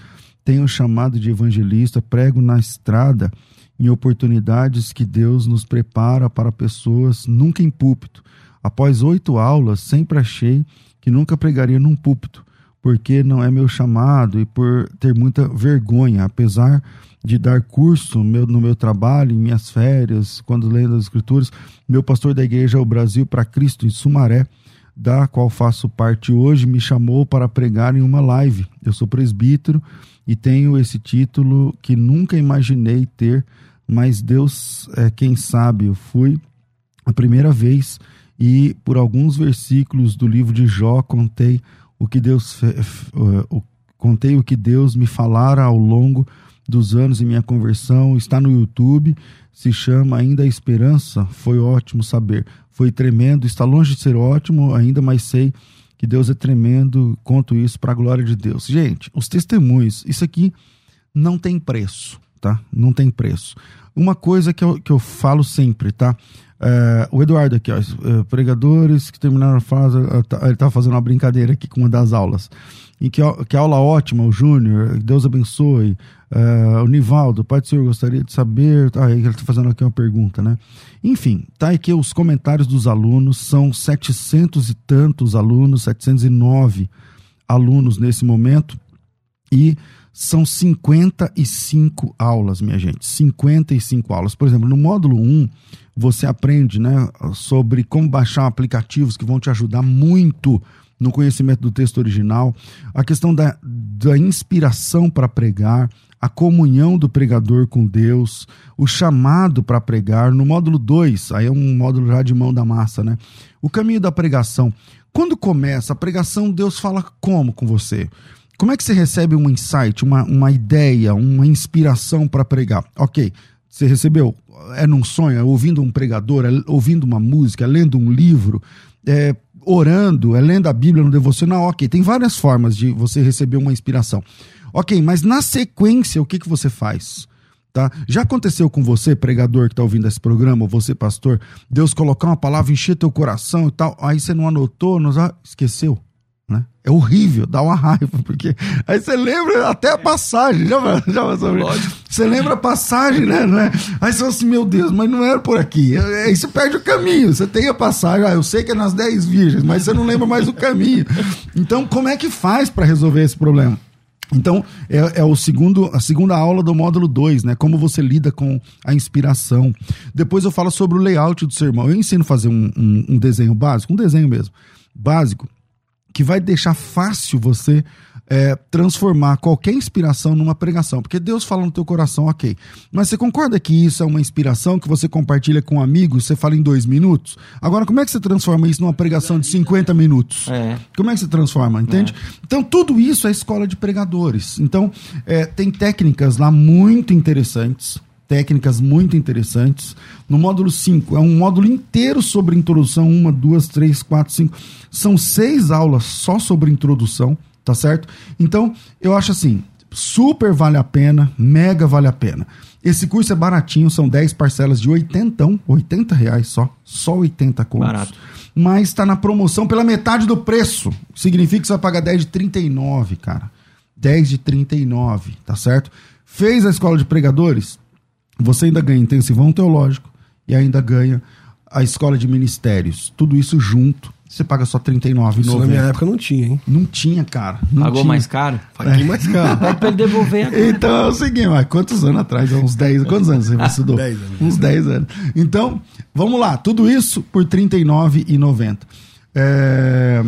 tenho chamado de evangelista, prego na estrada em oportunidades que Deus nos prepara para pessoas, nunca em púlpito. Após oito aulas, sempre achei que nunca pregaria num púlpito, porque não é meu chamado e por ter muita vergonha, apesar de dar curso no meu, trabalho, em minhas férias, quando leio as escrituras, meu pastor da igreja o Brasil para Cristo em Sumaré, da qual faço parte hoje, me chamou para pregar em uma live. Eu sou presbítero e tenho esse título que nunca imaginei ter, mas Deus é quem sabe. Eu fui a primeira vez e por alguns versículos do livro de Jó contei o que Deus contei o que Deus me falara ao longo dos anos em minha conversão. Está no YouTube, se chama Ainda a Esperança. Foi ótimo saber. Foi tremendo, está longe de ser ótimo ainda, mas sei que Deus é tremendo, conto isso para a glória de Deus. Gente, os testemunhos, isso aqui não tem preço, tá? Não tem preço. Uma coisa que eu, que eu falo sempre, tá? É, o Eduardo aqui, ó, é, pregadores que terminaram a frase, tá, ele estava fazendo uma brincadeira aqui com uma das aulas. E que, que aula ótima, o Júnior, Deus abençoe. Uh, o Nivaldo, Pai do Senhor, gostaria de saber. Ah, ele está fazendo aqui uma pergunta, né? Enfim, tá aqui os comentários dos alunos, são 700 e tantos alunos, 709 alunos nesse momento, e são 55 aulas, minha gente. 55 aulas. Por exemplo, no módulo 1, você aprende né, sobre como baixar aplicativos que vão te ajudar muito no conhecimento do texto original, a questão da, da inspiração para pregar, a comunhão do pregador com Deus, o chamado para pregar. No módulo 2, aí é um módulo já de mão da massa, né? O caminho da pregação. Quando começa a pregação, Deus fala como com você? Como é que você recebe um insight, uma, uma ideia, uma inspiração para pregar? Ok, você recebeu, é num sonho, é ouvindo um pregador, é ouvindo uma música, é lendo um livro, é orando, é lendo a Bíblia no devocional, ok, tem várias formas de você receber uma inspiração. Ok, mas na sequência, o que, que você faz? Tá? Já aconteceu com você, pregador que está ouvindo esse programa, ou você, pastor, Deus colocar uma palavra, encher teu coração e tal, aí você não anotou, não esqueceu. Né? É horrível, dá uma raiva, porque aí você lembra até a passagem, já, já sobre Você lembra a passagem, né? É? Aí você fala assim, meu Deus, mas não era por aqui. Aí você perde o caminho, você tem a passagem, ah, eu sei que é nas 10 virgens, mas você não lembra mais o caminho. Então, como é que faz para resolver esse problema? Então, é, é, o segundo, a segunda aula do módulo 2, né? Como você lida com a inspiração. Depois eu falo sobre o layout do sermão. Eu ensino a fazer um, um, um desenho básico, um desenho mesmo, básico, que vai deixar fácil você é, transformar qualquer inspiração numa pregação. Porque Deus fala no teu coração, ok. Mas você concorda que isso é uma inspiração que você compartilha com um amigo, você fala em dois minutos? Agora, como é que você transforma isso numa pregação de 50 minutos? É. Como é que você transforma, entende? É. Então, tudo isso é escola de pregadores. Então, é, tem técnicas lá muito interessantes técnicas muito interessantes. No módulo 5, é um módulo inteiro sobre introdução, uma, duas, três, quatro, cinco. São seis aulas só sobre introdução, tá certo? Então, eu acho assim, super vale a pena, mega vale a pena. Esse curso é baratinho, são 10 parcelas de 80, 80 reais só, só 80 contos. Barato. Mas está na promoção pela metade do preço. Significa que você vai pagar 10 de 39, cara. 10 de 39, tá certo? Fez a escola de pregadores? Você ainda ganha intensivão teológico e ainda ganha a escola de ministérios. Tudo isso junto. Você paga só R$ 39,90. Isso na minha época não tinha, hein? Não tinha, cara. Não Pagou tinha. mais caro? Paguei mais caro. Pede pra ele devolver agora. Então é o seguinte, mas quantos anos atrás? Uns 10. Quantos anos você estudou? 10 anos. Uns 10 anos. Então, vamos lá. Tudo isso por R$ 39,90. É,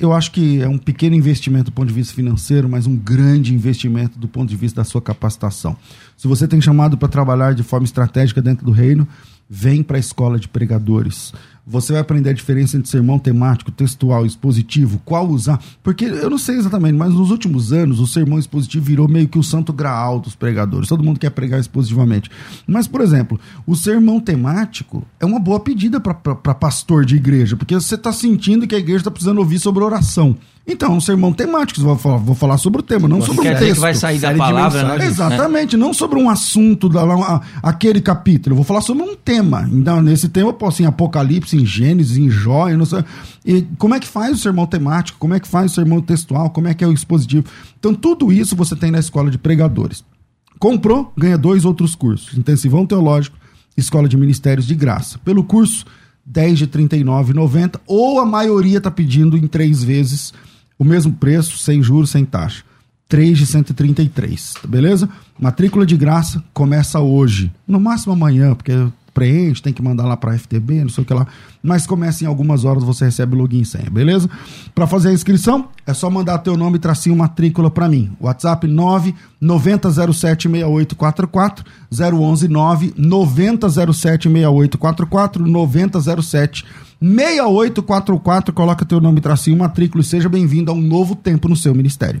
eu acho que é um pequeno investimento do ponto de vista financeiro, mas um grande investimento do ponto de vista da sua capacitação. Se você tem chamado para trabalhar de forma estratégica dentro do reino, vem para a escola de pregadores. Você vai aprender a diferença entre sermão temático, textual, expositivo, qual usar. Porque eu não sei exatamente, mas nos últimos anos o sermão expositivo virou meio que o santo graal dos pregadores. Todo mundo quer pregar expositivamente. Mas, por exemplo, o sermão temático é uma boa pedida para pastor de igreja, porque você está sentindo que a igreja está precisando ouvir sobre oração. Então, é um sermão temático, vou falar, vou falar sobre o tema, não sobre Quer o dizer texto. que vai sair da palavra, né? Exatamente, não sobre um assunto, da, lá, aquele capítulo. Eu vou falar sobre um tema. Então, nesse tema, eu posso em Apocalipse, em Gênesis, em Jó, não sei. E como é que faz o sermão temático? Como é que faz o sermão textual? Como é que é o expositivo? Então, tudo isso você tem na escola de pregadores. Comprou, ganha dois outros cursos: Intensivão Teológico, Escola de Ministérios de Graça. Pelo curso, 10 de R$ 39,90, ou a maioria está pedindo em três vezes o mesmo preço, sem juros, sem taxa. 3 de 133, tá beleza? Matrícula de graça começa hoje. No máximo amanhã, porque preenche, tem que mandar lá para FTB, não sei o que lá. Mas começa em algumas horas, você recebe login e senha, beleza? Para fazer a inscrição, é só mandar teu nome e tracinho matrícula para mim. WhatsApp 9 9007 6844 011 9 9007 6844 9007 6844, coloca teu nome, tracinho, matrícula e seja bem-vindo a um novo tempo no seu ministério.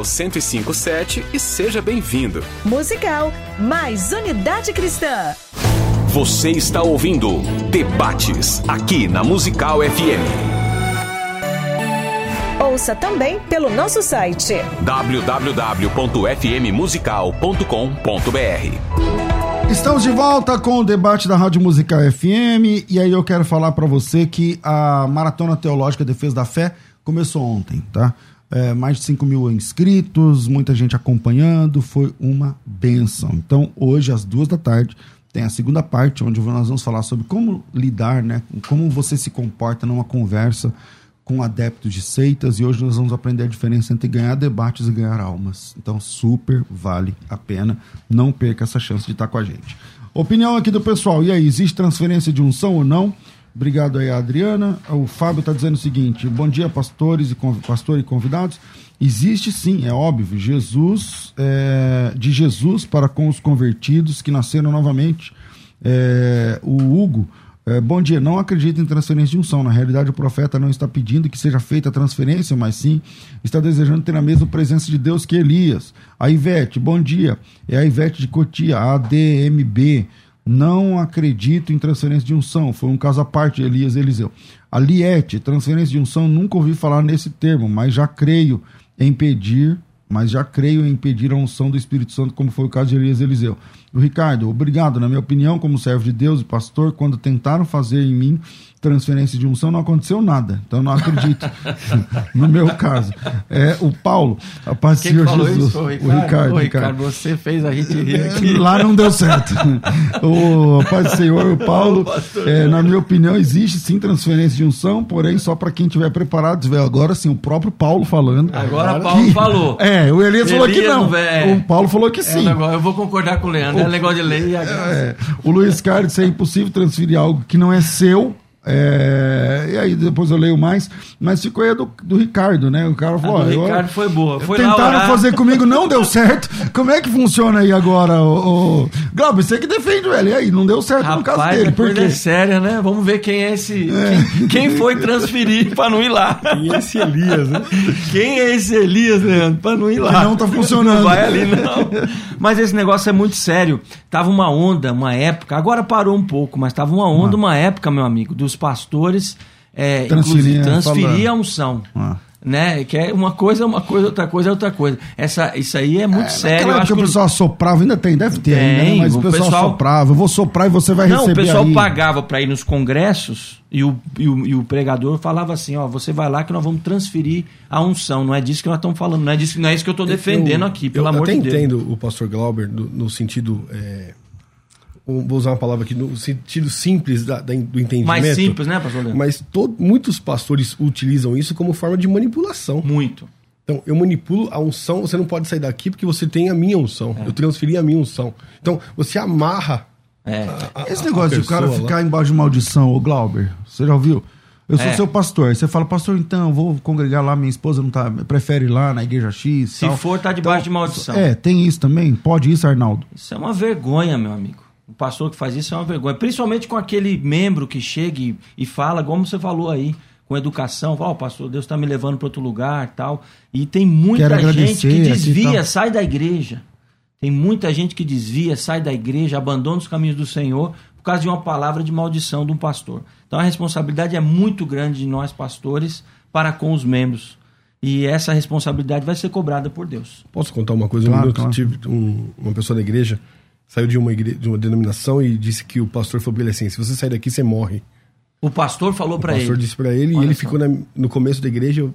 1057 e seja bem-vindo. Musical mais unidade cristã. Você está ouvindo Debates aqui na Musical FM. Ouça também pelo nosso site. www.fmmusical.com.br Estamos de volta com o debate da Rádio Musical FM e aí eu quero falar para você que a Maratona Teológica Defesa da Fé começou ontem, tá? É, mais de 5 mil inscritos, muita gente acompanhando, foi uma benção. Então, hoje, às duas da tarde, tem a segunda parte, onde nós vamos falar sobre como lidar, né? Como você se comporta numa conversa com adeptos de seitas e hoje nós vamos aprender a diferença entre ganhar debates e ganhar almas. Então, super vale a pena. Não perca essa chance de estar com a gente. Opinião aqui do pessoal. E aí, existe transferência de unção ou não? Obrigado aí, Adriana. O Fábio está dizendo o seguinte: bom dia, pastores e pastor e convidados. Existe sim, é óbvio, Jesus, é, de Jesus para com os convertidos que nasceram novamente. É, o Hugo, é, bom dia, não acredito em transferência de unção. Na realidade, o profeta não está pedindo que seja feita a transferência, mas sim está desejando ter a mesma presença de Deus que Elias. A Ivete, bom dia. É a Ivete de Cotia, ADMB. Não acredito em transferência de unção. Foi um caso à parte de Elias Eliseu. A Liette, transferência de unção, nunca ouvi falar nesse termo, mas já creio em pedir, mas já creio em pedir a unção do Espírito Santo, como foi o caso de Elias Eliseu. O Ricardo, obrigado. Na minha opinião, como servo de Deus e pastor, quando tentaram fazer em mim transferência de unção, não aconteceu nada. Então eu não acredito. no meu caso. É, o Paulo, a paz do Quem Senhor falou Jesus. isso? O Ricardo, Ricardo, Ô, Ricardo. você fez a gente rir aqui. Lá não deu certo. o Pai do Senhor, o Paulo, é, na minha opinião, existe sim transferência de unção, porém só para quem tiver preparado. Tiver agora sim, o próprio Paulo falando. Agora Paulo falou. É, É, o Elias, falou que Elias não. é. O Paulo falou que É sim. negócio- eu vou concordar com o Leandro. É negócio de lei. e a graça. É, o Luiz Carlos disse, é impossível transferir algo que não é seu. É, e aí depois eu leio mais, mas ficou aí a do, do Ricardo, né? O cara falou: do ó, eu- Ricardo foi boa. Foi Tentaram fazer comigo, não deu certo. Como é que funciona aí agora, o, o... Glauber, você que defende o L. E aí, não deu certo no caso Rapaz, dele. Por coisa quê? é séria, né? Vamos ver quem é esse. Quem, quem foi transferir pra não ir lá. E esse Elias, né? Quem é esse Elias, Leandro, pra não ir lá? Que não tá funcionando. Não vai ali, não. Mas esse negócio é muito sério. Tava uma onda, uma época, agora parou um pouco, mas tava uma onda, uma época, meu amigo, dos pastores é, Transferir, inclusive, transferir falando. a unção. Ah. Né? Que é uma coisa, é uma coisa, outra coisa, é outra coisa. Essa, isso aí é muito sério. Naquela Eu época acho o que pessoal soprava, ainda tem, deve ter ainda, né? Tem, mas o pessoal, pessoal- soprava. Eu vou soprar e você vai Não, receber o pessoal aí. pagava para ir nos congressos e o, e, o, e o pregador falava assim: ó, você vai lá que nós vamos transferir a unção. Não é disso que nós estamos falando, não é, disso, não é isso que eu estou defendendo Eu- aqui, pelo eu amor de Deus. entendo o pastor Glauber do- no sentido. é, um- vou usar uma palavra aqui, no sentido simples da- da- do entendimento. Mais simples, né, pastor Leandro? Mas to- muitos pastores utilizam isso como forma de manipulação. Muito. Então, eu manipulo a unção, você não pode sair daqui porque você tem a minha unção. É. Eu transferi a minha unção. Então, você amarra. É. a- a- Esse negócio a de o cara lá. ficar embaixo de maldição, ô Glauber, você já ouviu? Eu sou É. seu pastor. Aí você fala, pastor, então, eu vou congregar lá, minha esposa não tá, prefere ir lá na igreja X. Se tal. for, tá debaixo de maldição. É, tem isso também? Pode isso, Arnaldo? Isso é uma vergonha, meu amigo. O pastor que faz isso é uma vergonha. Principalmente com aquele membro que chega e, e fala, como você falou aí, com educação. Fala, ó, pastor, Deus está me levando para outro lugar tal. E tem muita Quero gente que e desvia, sai da igreja. Tem muita gente que desvia, sai da igreja, abandona os caminhos do Senhor por causa de uma palavra de maldição de um pastor. Então a responsabilidade é muito grande de nós, pastores, para com os membros. E essa responsabilidade vai ser cobrada por Deus. Posso contar uma coisa? Claro, um minuto, claro. tive um- uma pessoa da igreja, saiu de uma, igre- de uma denominação e disse que o pastor falou pra ele assim: se você sair daqui, você morre. O pastor falou O para pastor ele. disse pra ele e Olha ele só. ficou na- no começo da igreja,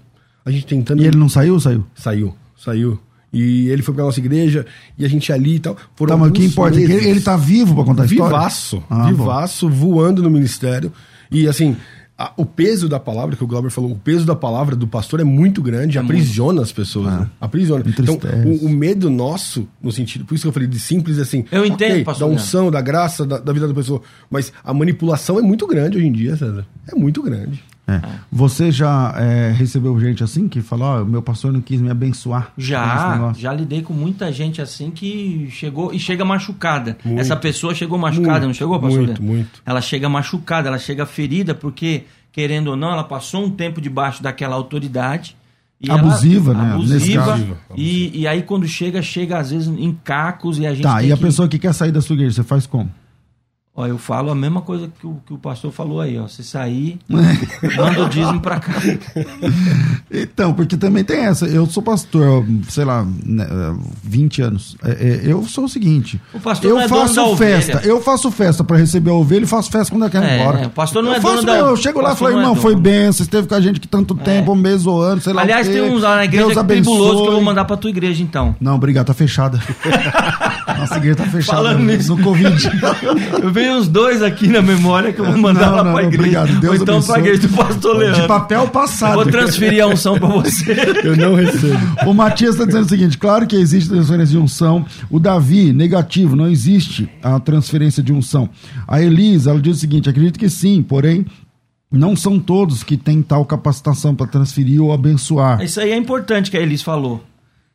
a gente tentando. E ele não saiu ou saiu? Saiu, saiu. E ele foi pra nossa igreja e a gente ali e tal. Foram Tá, mas o que importa é que meses. ele, ele tá vivo pra contar a história? Vivaço, Ah, bom. vivaço, voando no ministério. E assim, a- o peso da palavra, que o Glauber falou, o peso da palavra do pastor é muito grande, aprisiona as pessoas. né? Aprisiona. Então, o, o medo nosso, no sentido, por isso que eu falei de simples, assim. Eu entendo, ok, pastor Da unção, da graça, da, da vida da pessoa. Mas a manipulação é muito grande hoje em dia, César. É muito grande. É. Você já é, recebeu gente assim que falou, ó, meu pastor não quis me abençoar? Já, já lidei com muita gente assim que chegou e chega machucada. Muito. Essa pessoa chegou machucada, Muito, não chegou, pastor? muito, Leandro? muito. Ela chega machucada, ela chega ferida porque, querendo ou não, ela passou um tempo debaixo daquela autoridade. e ela- Abusiva, né? Abusiva. E, e aí quando chega, chega às vezes em cacos e a gente Tá, e a que- pessoa que quer sair da sua igreja, você faz como? Ó, eu falo a mesma coisa que o, que o pastor falou aí, ó. Se sair, manda o dízimo pra cá. Então, porque também tem essa. Eu sou pastor, sei lá, né, 20 anos. É, é, eu sou o seguinte: O pastor eu não é faço da festa, eu faço festa pra receber a ovelha e faço festa quando eu quero ir É, embora. é, o pastor não eu é faço dono da- mesmo, Eu chego lá e falo, não é irmão, foi benção, você esteve com a gente aqui tanto tempo, um mês ou ano, sei lá. Aliás, tem uns lá na igreja Deus que tribuloso que eu vou mandar pra tua igreja, então. Não, obrigado, tá fechada. Nossa igreja tá fechada Falando nisso. no Covid. Eu venho uns dois aqui na memória que eu vou mandar Não, lá não, pra igreja. obrigado, Deus Ou então pra abençoe. igreja do pastor Leandro. De papel passado. Vou transferir a unção pra você. Eu não recebo. O Matias está dizendo o seguinte: claro que existe transferência de unção. O Davi, negativo, não existe a transferência de unção. A Elisa, ela diz o seguinte: acredito que sim, porém, não são todos que têm tal capacitação para transferir ou abençoar. Isso aí é importante que a Elis falou.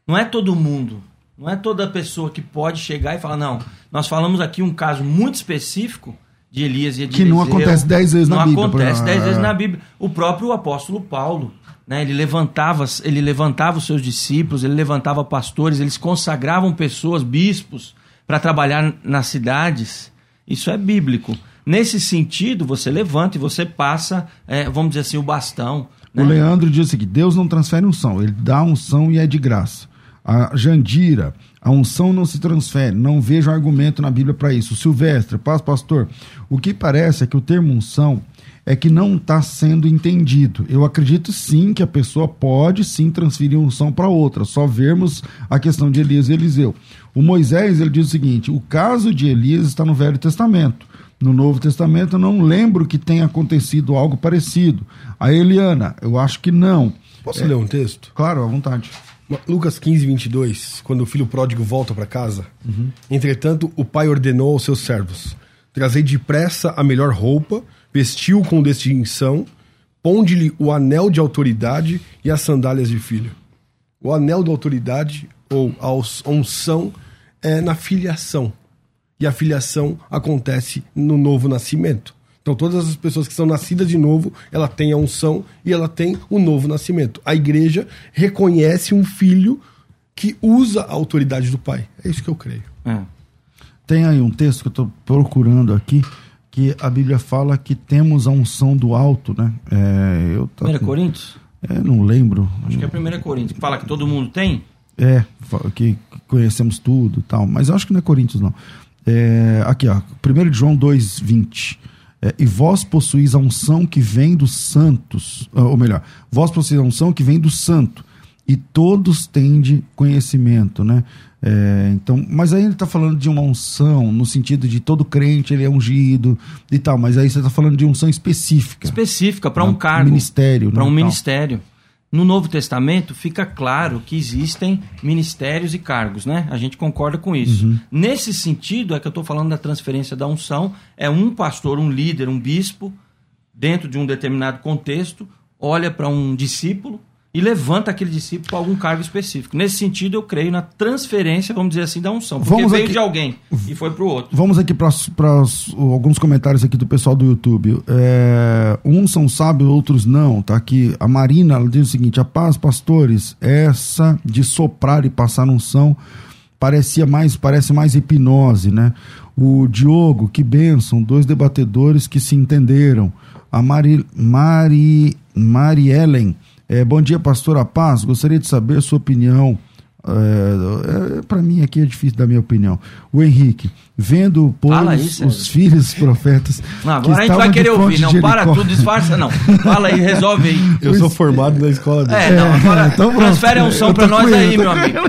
Não é todo mundo. Não é toda pessoa que pode chegar e falar, não. Nós falamos aqui um caso muito específico de Elias e de Que não Eliseu. acontece dez vezes na não Bíblia, acontece por- dez vezes é. na Bíblia. O próprio apóstolo Paulo, né, ele levantava, ele levantava os seus discípulos, ele levantava pastores, eles consagravam pessoas, bispos, para trabalhar nas cidades. Isso é bíblico. Nesse sentido, você levanta e você passa, é, vamos dizer assim, o bastão. né? O Leandro diz o seguinte: Deus não transfere unção, ele dá unção e é de graça. A Jandira, a unção não se transfere, não vejo argumento na Bíblia para isso. Silvestre, paz, pastor, o que parece é que o termo unção é que não está sendo entendido. Eu acredito sim que a pessoa pode sim transferir unção para outra, só vermos a questão de Elias e Eliseu. O Moisés ele diz o seguinte: o caso de Elias está no Velho Testamento. No Novo Testamento, eu não lembro que tenha acontecido algo parecido. A Eliana, eu acho que não. Posso ler um texto? Claro, à vontade. Lucas 15, 22, quando o filho pródigo volta para casa. Entretanto, o pai ordenou aos seus servos: Trazei depressa a melhor roupa, vestiu com distinção, ponde-lhe o anel de autoridade e as sandálias de filho. O anel de autoridade, ou a unção, é na filiação. E a filiação acontece no novo nascimento. Então, todas as pessoas que são nascidas de novo, ela tem a unção e ela tem o novo nascimento. A igreja reconhece um filho que usa a autoridade do pai. É isso que eu creio. É. Tem aí um texto que eu estou procurando aqui, que a Bíblia fala que temos a unção do alto, né? É, eu tô 1 com- Coríntios? É, não lembro. Acho que é 1 Coríntios. Que fala que todo mundo tem? É, que conhecemos tudo e tal. Mas eu acho que não é Coríntios, não. É, aqui, ó. 1 de João 2, 20. É, e vós possuís a unção que vem dos santos. ah, Ou melhor, vós possuís a unção que vem do santo. E todos têm de conhecimento, né? É, então, mas aí ele está falando de uma unção, no sentido de todo crente ele é ungido e tal. Mas aí você está falando de unção específica. Específica para um Um cargo. ministério, Para né, um tal. ministério. No Novo Testamento fica claro que existem ministérios e cargos, né? A gente concorda com isso. Uhum. Nesse sentido é que eu estou falando da transferência da unção. É um pastor, um líder, um bispo, dentro de um determinado contexto, olha para um discípulo e levanta aquele discípulo para algum cargo específico. Nesse sentido, eu creio na transferência, vamos dizer assim, da unção. Porque Vamos veio aqui- de alguém e foi para o outro. Vamos aqui para alguns comentários aqui do pessoal do YouTube. É, uns são sábios, outros não. Tá aqui. A Marina diz o seguinte: a paz, pastores, essa de soprar e passar unção parecia mais, parece mais hipnose, né? O Diogo, que benção, dois debatedores que se entenderam. A Mari, Mari, Mari Ellen, é, bom dia, pastora Paz. Gostaria de saber sua opinião. É, é, para mim aqui é difícil dar minha opinião. O Henrique, vendo pois, os filhos profetas. Não, que agora a gente vai querer ouvir. Não, para tudo, disfarça não. Fala aí, resolve aí. Eu sou formado na escola dele. É, não, agora então transfere a unção tô nós aí, meu amigo.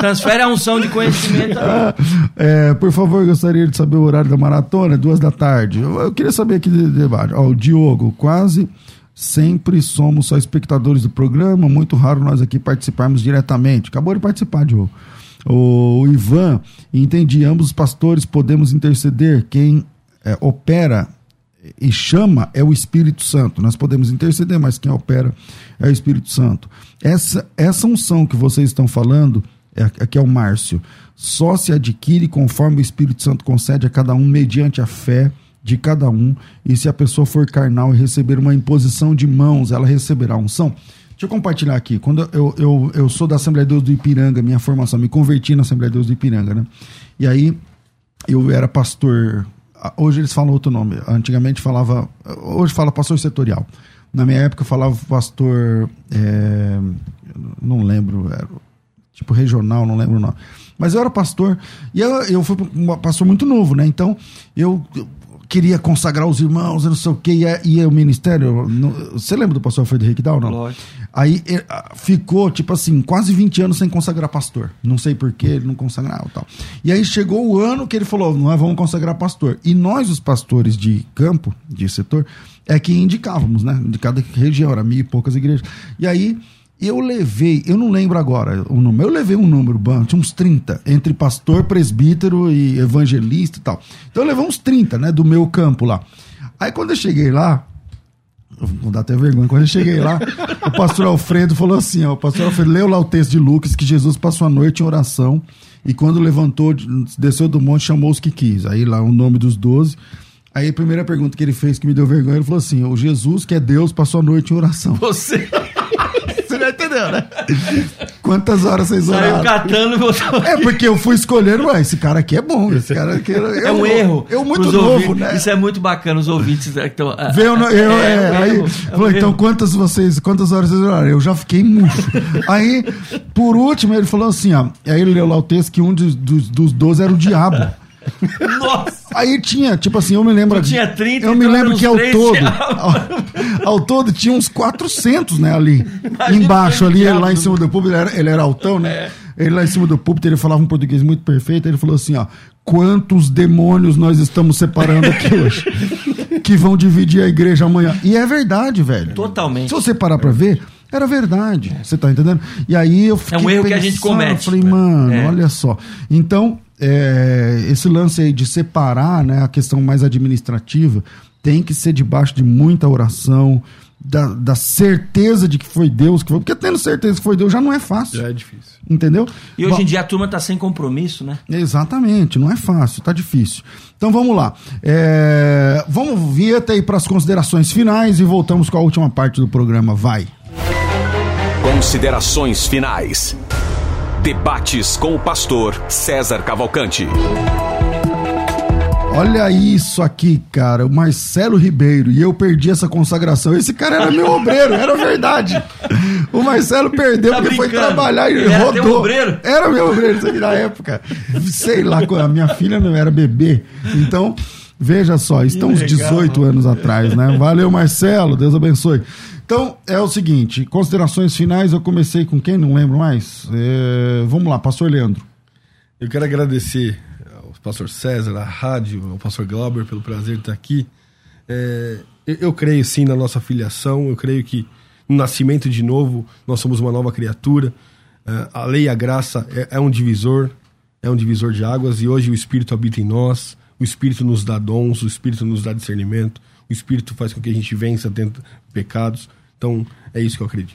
Transfere a unção de conhecimento aí. É, por favor, gostaria de saber o horário da maratona, duas da tarde. Eu, eu queria saber aqui de debate. Ó, o Diogo, quase sempre somos só espectadores do programa, muito raro nós aqui participarmos diretamente. Acabou de participar, Diogo. O, Ivan, entendi, ambos os pastores podemos interceder. Quem é, opera e chama é o Espírito Santo. Nós podemos interceder, mas quem opera é o Espírito Santo. Essa, essa unção que vocês estão falando, é, aqui é o Márcio, só se adquire conforme o Espírito Santo concede a cada um mediante a fé de cada um. E se a pessoa for carnal e receber uma imposição de mãos, ela receberá unção. Deixa eu compartilhar aqui. Quando eu, eu, eu sou da Assembleia de Deus do Ipiranga, minha formação, me converti na Assembleia de Deus do Ipiranga, né? E aí eu era pastor. Hoje eles falam outro nome. Antigamente falava. Hoje fala pastor setorial. Na minha época eu falava pastor. é, não lembro. Era, tipo regional, não lembro o nome. Mas eu era pastor. E eu, eu fui um pastor muito novo, né? Então eu. eu Queria consagrar os irmãos, não sei o quê, e, a- e o ministério. você lembra do pastor Frederico Down, não? Lógico. Aí eh, ah, ficou, tipo assim, quase 20 anos sem consagrar pastor. Não sei porquê, ele não consagrava e tal. E aí chegou o ano que ele falou: nós vamos consagrar pastor. E nós, os pastores de campo, de setor, é que indicávamos, né? De cada região, era mil e poucas igrejas. E aí eu levei, eu não lembro agora o número, eu levei um número, tinha uns 30, entre pastor, presbítero e evangelista e tal. Então eu levei uns 30, né, do meu campo lá. Aí quando eu cheguei lá, Vou dar até vergonha. Quando eu cheguei lá, o pastor Alfredo falou assim: ó, o pastor Alfredo leu lá o texto de Lucas que Jesus passou a noite em oração e quando levantou, desceu do monte, chamou os que quis. Aí lá o nome dos doze. Aí a primeira pergunta que ele fez que me deu vergonha, ele falou assim: o Jesus, que é Deus, passou a noite em oração. Você já entendeu, né? Quantas horas vocês saiu oraram? catando e voltou. É porque eu fui escolhendo, ué, esse cara aqui é bom, esse cara aqui é, É um erro. Eu muito novo, ouvintes. né? Isso é muito bacana, os ouvintes. que tão- Veio no- eu, é, é, é aí, erro, é um falou, então erro. quantas vocês, quantas horas vocês oraram? Eu já fiquei murcho. aí, por último, ele falou assim, ó, aí ele leu lá o texto que um dos, dos, dos 12 era o diabo. Nossa! Aí tinha, tipo assim, eu me lembro. Tu tinha 30, Eu me então lembro que ao todo. Ao, ao todo tinha uns 400, né, ali. Imagina embaixo, ali, ele lá em cima do púlpito, ele era, ele era altão, né? É. Ele lá em cima do púlpito, ele falava um português muito perfeito. Ele falou assim: ó, quantos demônios nós estamos separando aqui hoje? que vão dividir a igreja amanhã. E é verdade, velho. Totalmente. Se você parar pra ver, Era verdade. Você tá entendendo? E aí eu fiquei É um erro que a gente pensando, comete, Falei, né? mano, É. olha só. Então, é, esse lance aí de separar, né, a questão mais administrativa, tem que ser debaixo de muita oração, da, da certeza de que foi Deus que foi. Porque tendo certeza que foi Deus já não é fácil. Já é difícil. Entendeu? E hoje Bom, em dia a turma tá sem compromisso, né? Exatamente, não é fácil, tá difícil. Então vamos lá. É, vamos vinheta aí para as considerações finais e voltamos com a última parte do programa. Vai. Considerações finais. Debates com o pastor César Cavalcante. Olha isso aqui, cara, o Marcelo Ribeiro, e eu perdi essa consagração. Esse cara era meu obreiro, era verdade. O Marcelo perdeu Tá porque foi brincando? trabalhar e era rodou. teu obreiro? Era meu obreiro isso aqui na época. Sei lá, a minha filha não era bebê. Então, veja só, estão uns 18 anos atrás, né? Valeu, Marcelo, Deus abençoe. Então, é o seguinte, considerações finais, eu comecei com quem? Não lembro mais. É, vamos lá, pastor Leandro. Eu quero agradecer ao pastor César, à rádio, ao pastor Glauber pelo prazer de estar aqui. É, eu, creio sim na nossa filiação, eu creio que no nascimento de novo nós somos uma nova criatura. É, a lei e a graça é, é um divisor, é um divisor de águas e hoje o Espírito habita em nós, o Espírito nos dá dons, o Espírito nos dá discernimento, o Espírito faz com que a gente vença pecados. Então é isso que eu acredito.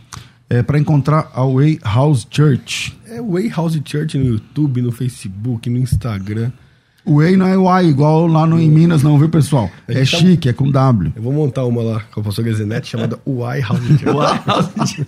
É, para encontrar a Way House Church. É Way House Church no YouTube, no Facebook, no Instagram. Way não é I, igual lá no, em Minas, não, viu, pessoal? É Então- chique, é com W. Eu vou montar uma lá com a pastora Gazinete chamada Uai House Church.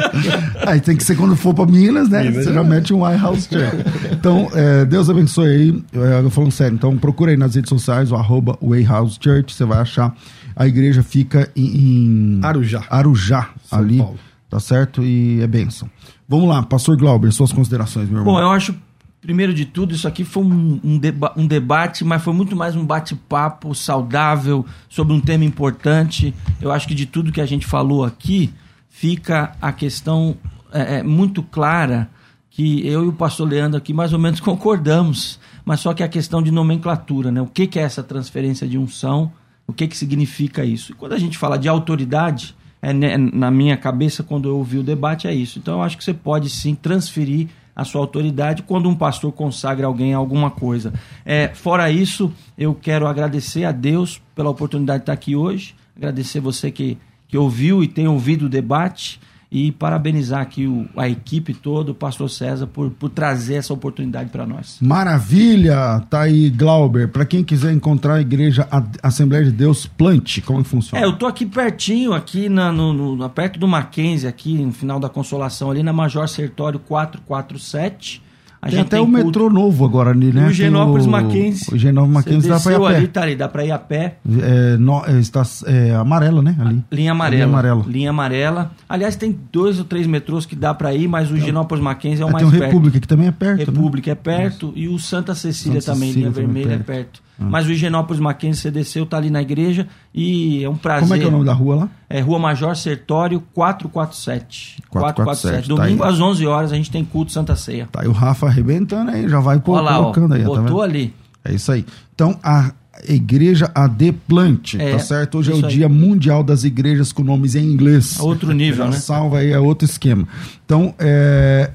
Aí tem que ser quando for pra Minas, né? Minas Você já é. mete um I House Church. Então, é, Deus abençoe aí. É, Eu falando sério. Então, procura aí nas redes sociais o arroba Way House Church. Você vai achar. A igreja fica em, em Arujá. Arujá, São ali. Paulo. Tá certo? E é bênção. Vamos lá, pastor Glauber, suas considerações, meu irmão. Bom, eu acho, primeiro de tudo, isso aqui foi um, um, deba- um debate, mas foi muito mais um bate-papo saudável sobre um tema importante. Eu acho que de tudo que a gente falou aqui, fica a questão é, é, muito clara que eu e o pastor Leandro aqui mais ou menos concordamos, mas só que a questão de nomenclatura, né? O que, que é essa transferência de unção? O que, que significa isso? E quando a gente fala de autoridade, é, na minha cabeça, quando eu ouvi o debate, é isso. Então eu acho que você pode sim transferir a sua autoridade quando um pastor consagra alguém a alguma coisa. É, fora isso, eu quero agradecer a Deus pela oportunidade de estar aqui hoje, agradecer você que, que ouviu e tem ouvido o debate e parabenizar aqui o, a equipe toda, o pastor César, por, por trazer essa oportunidade para nós. Maravilha! Tá aí, Glauber. Pra quem quiser encontrar a igreja a- Assembleia de Deus, plante. Como que funciona? É, eu tô aqui pertinho, aqui na, no, no- perto do Mackenzie, aqui no final da Consolação, ali na Major Sertório 447. A Tem até o metrô novo agora ali, né? o Tem Genópolis o- Mackenzie. O Genópolis Mackenzie dá pra ir a pé. ali, tá ali, dá pra ir a pé. É, no- é, está, é amarela, né? Ali. Linha amarela. Linha amarela. Linha amarela. Aliás, tem dois ou três metrôs que dá pra ir, mas o Genópolis Mackenzie é o É, mais tem o perto. República, que também é perto. né? República é perto e o Santa Cecília Santa também, Cecília linha também vermelha é perto. Perto. Mas o Higienópolis Mackenzie, você desceu, tá ali na igreja e é um prazer. Como é que é o nome da rua lá? É Rua Major Sertório 447. 447, tá Domingo aí. às 11 horas a gente tem culto Santa Ceia. Tá aí o Rafa arrebentando aí, já vai pô, lá, colocando aí. ó, tá botou vendo? ali. É isso aí. Então, a Igreja AD Plante, É, tá certo? Hoje é isso o aí. Dia Mundial das Igrejas com nomes em inglês. É outro nível, né? Salva aí, é outro esquema. Então, é.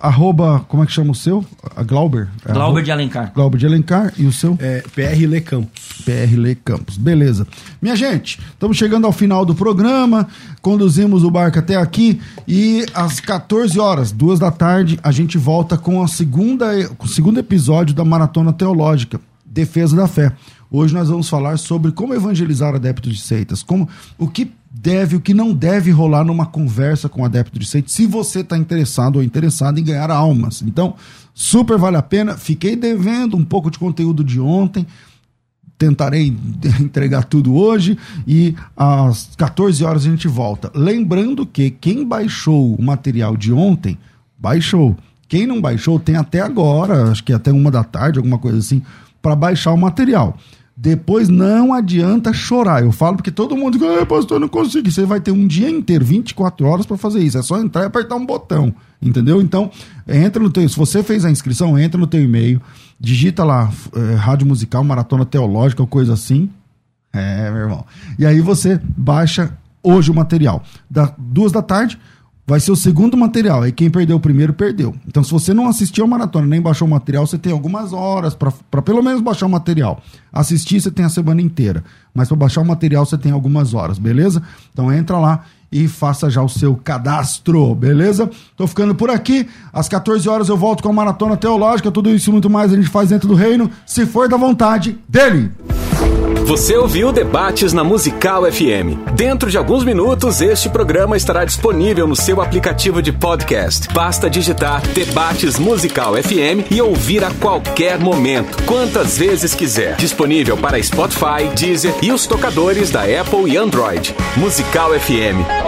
Arroba, como é que chama o seu? A Glauber? É Glauber arroba- de Alencar. Glauber de Alencar e o seu? É PRL Campos. PRL Campos. Beleza. Minha gente, estamos chegando ao final do programa. Conduzimos o barco até aqui e às 14 horas, duas da tarde, a gente volta com a segunda, com o segundo episódio da Maratona Teológica, Defesa da Fé. Hoje nós vamos falar sobre como evangelizar adeptos de seitas, como o que deve, o que não deve rolar numa conversa com adepto de seitas, se você está interessado ou interessado em ganhar almas. Então, super vale a pena. Fiquei devendo um pouco de conteúdo de ontem tentarei entregar tudo hoje e às 14 horas a gente volta. Lembrando que quem baixou o material de ontem, baixou. Quem não baixou, tem até agora, acho que até uma da tarde, alguma coisa assim, para baixar o material. Depois não adianta chorar. Eu falo porque todo mundo diz, pastor, eu não consigo. Você vai ter um dia inteiro, 24 horas para fazer isso. É só entrar e apertar um botão. Entendeu? Então, entra no teu. Se você fez a inscrição, entra no teu e-mail, digita lá eh, Rádio Musical, Maratona Teológica, coisa assim. É, meu irmão. E aí você baixa hoje o material. Da duas da tarde, vai ser o segundo material. Aí quem perdeu o primeiro, perdeu. Então, se você não assistiu a maratona nem baixou o material, você tem algumas horas para pelo menos baixar o material. Assistir, você tem a semana inteira. Mas para baixar o material, você tem algumas horas, beleza? Então, entra lá e faça já o seu cadastro, beleza? Tô ficando por aqui. Às 14 horas eu volto com a Maratona Teológica. Tudo isso e muito mais a gente faz dentro do reino, se for da vontade dele. Você ouviu Debates na Musical FM. Dentro de alguns minutos, este programa estará disponível no seu aplicativo de podcast. Basta digitar Debates Musical FM e ouvir a qualquer momento, quantas vezes quiser. Disponível para Spotify, Deezer e os tocadores da Apple e Android. Musical FM.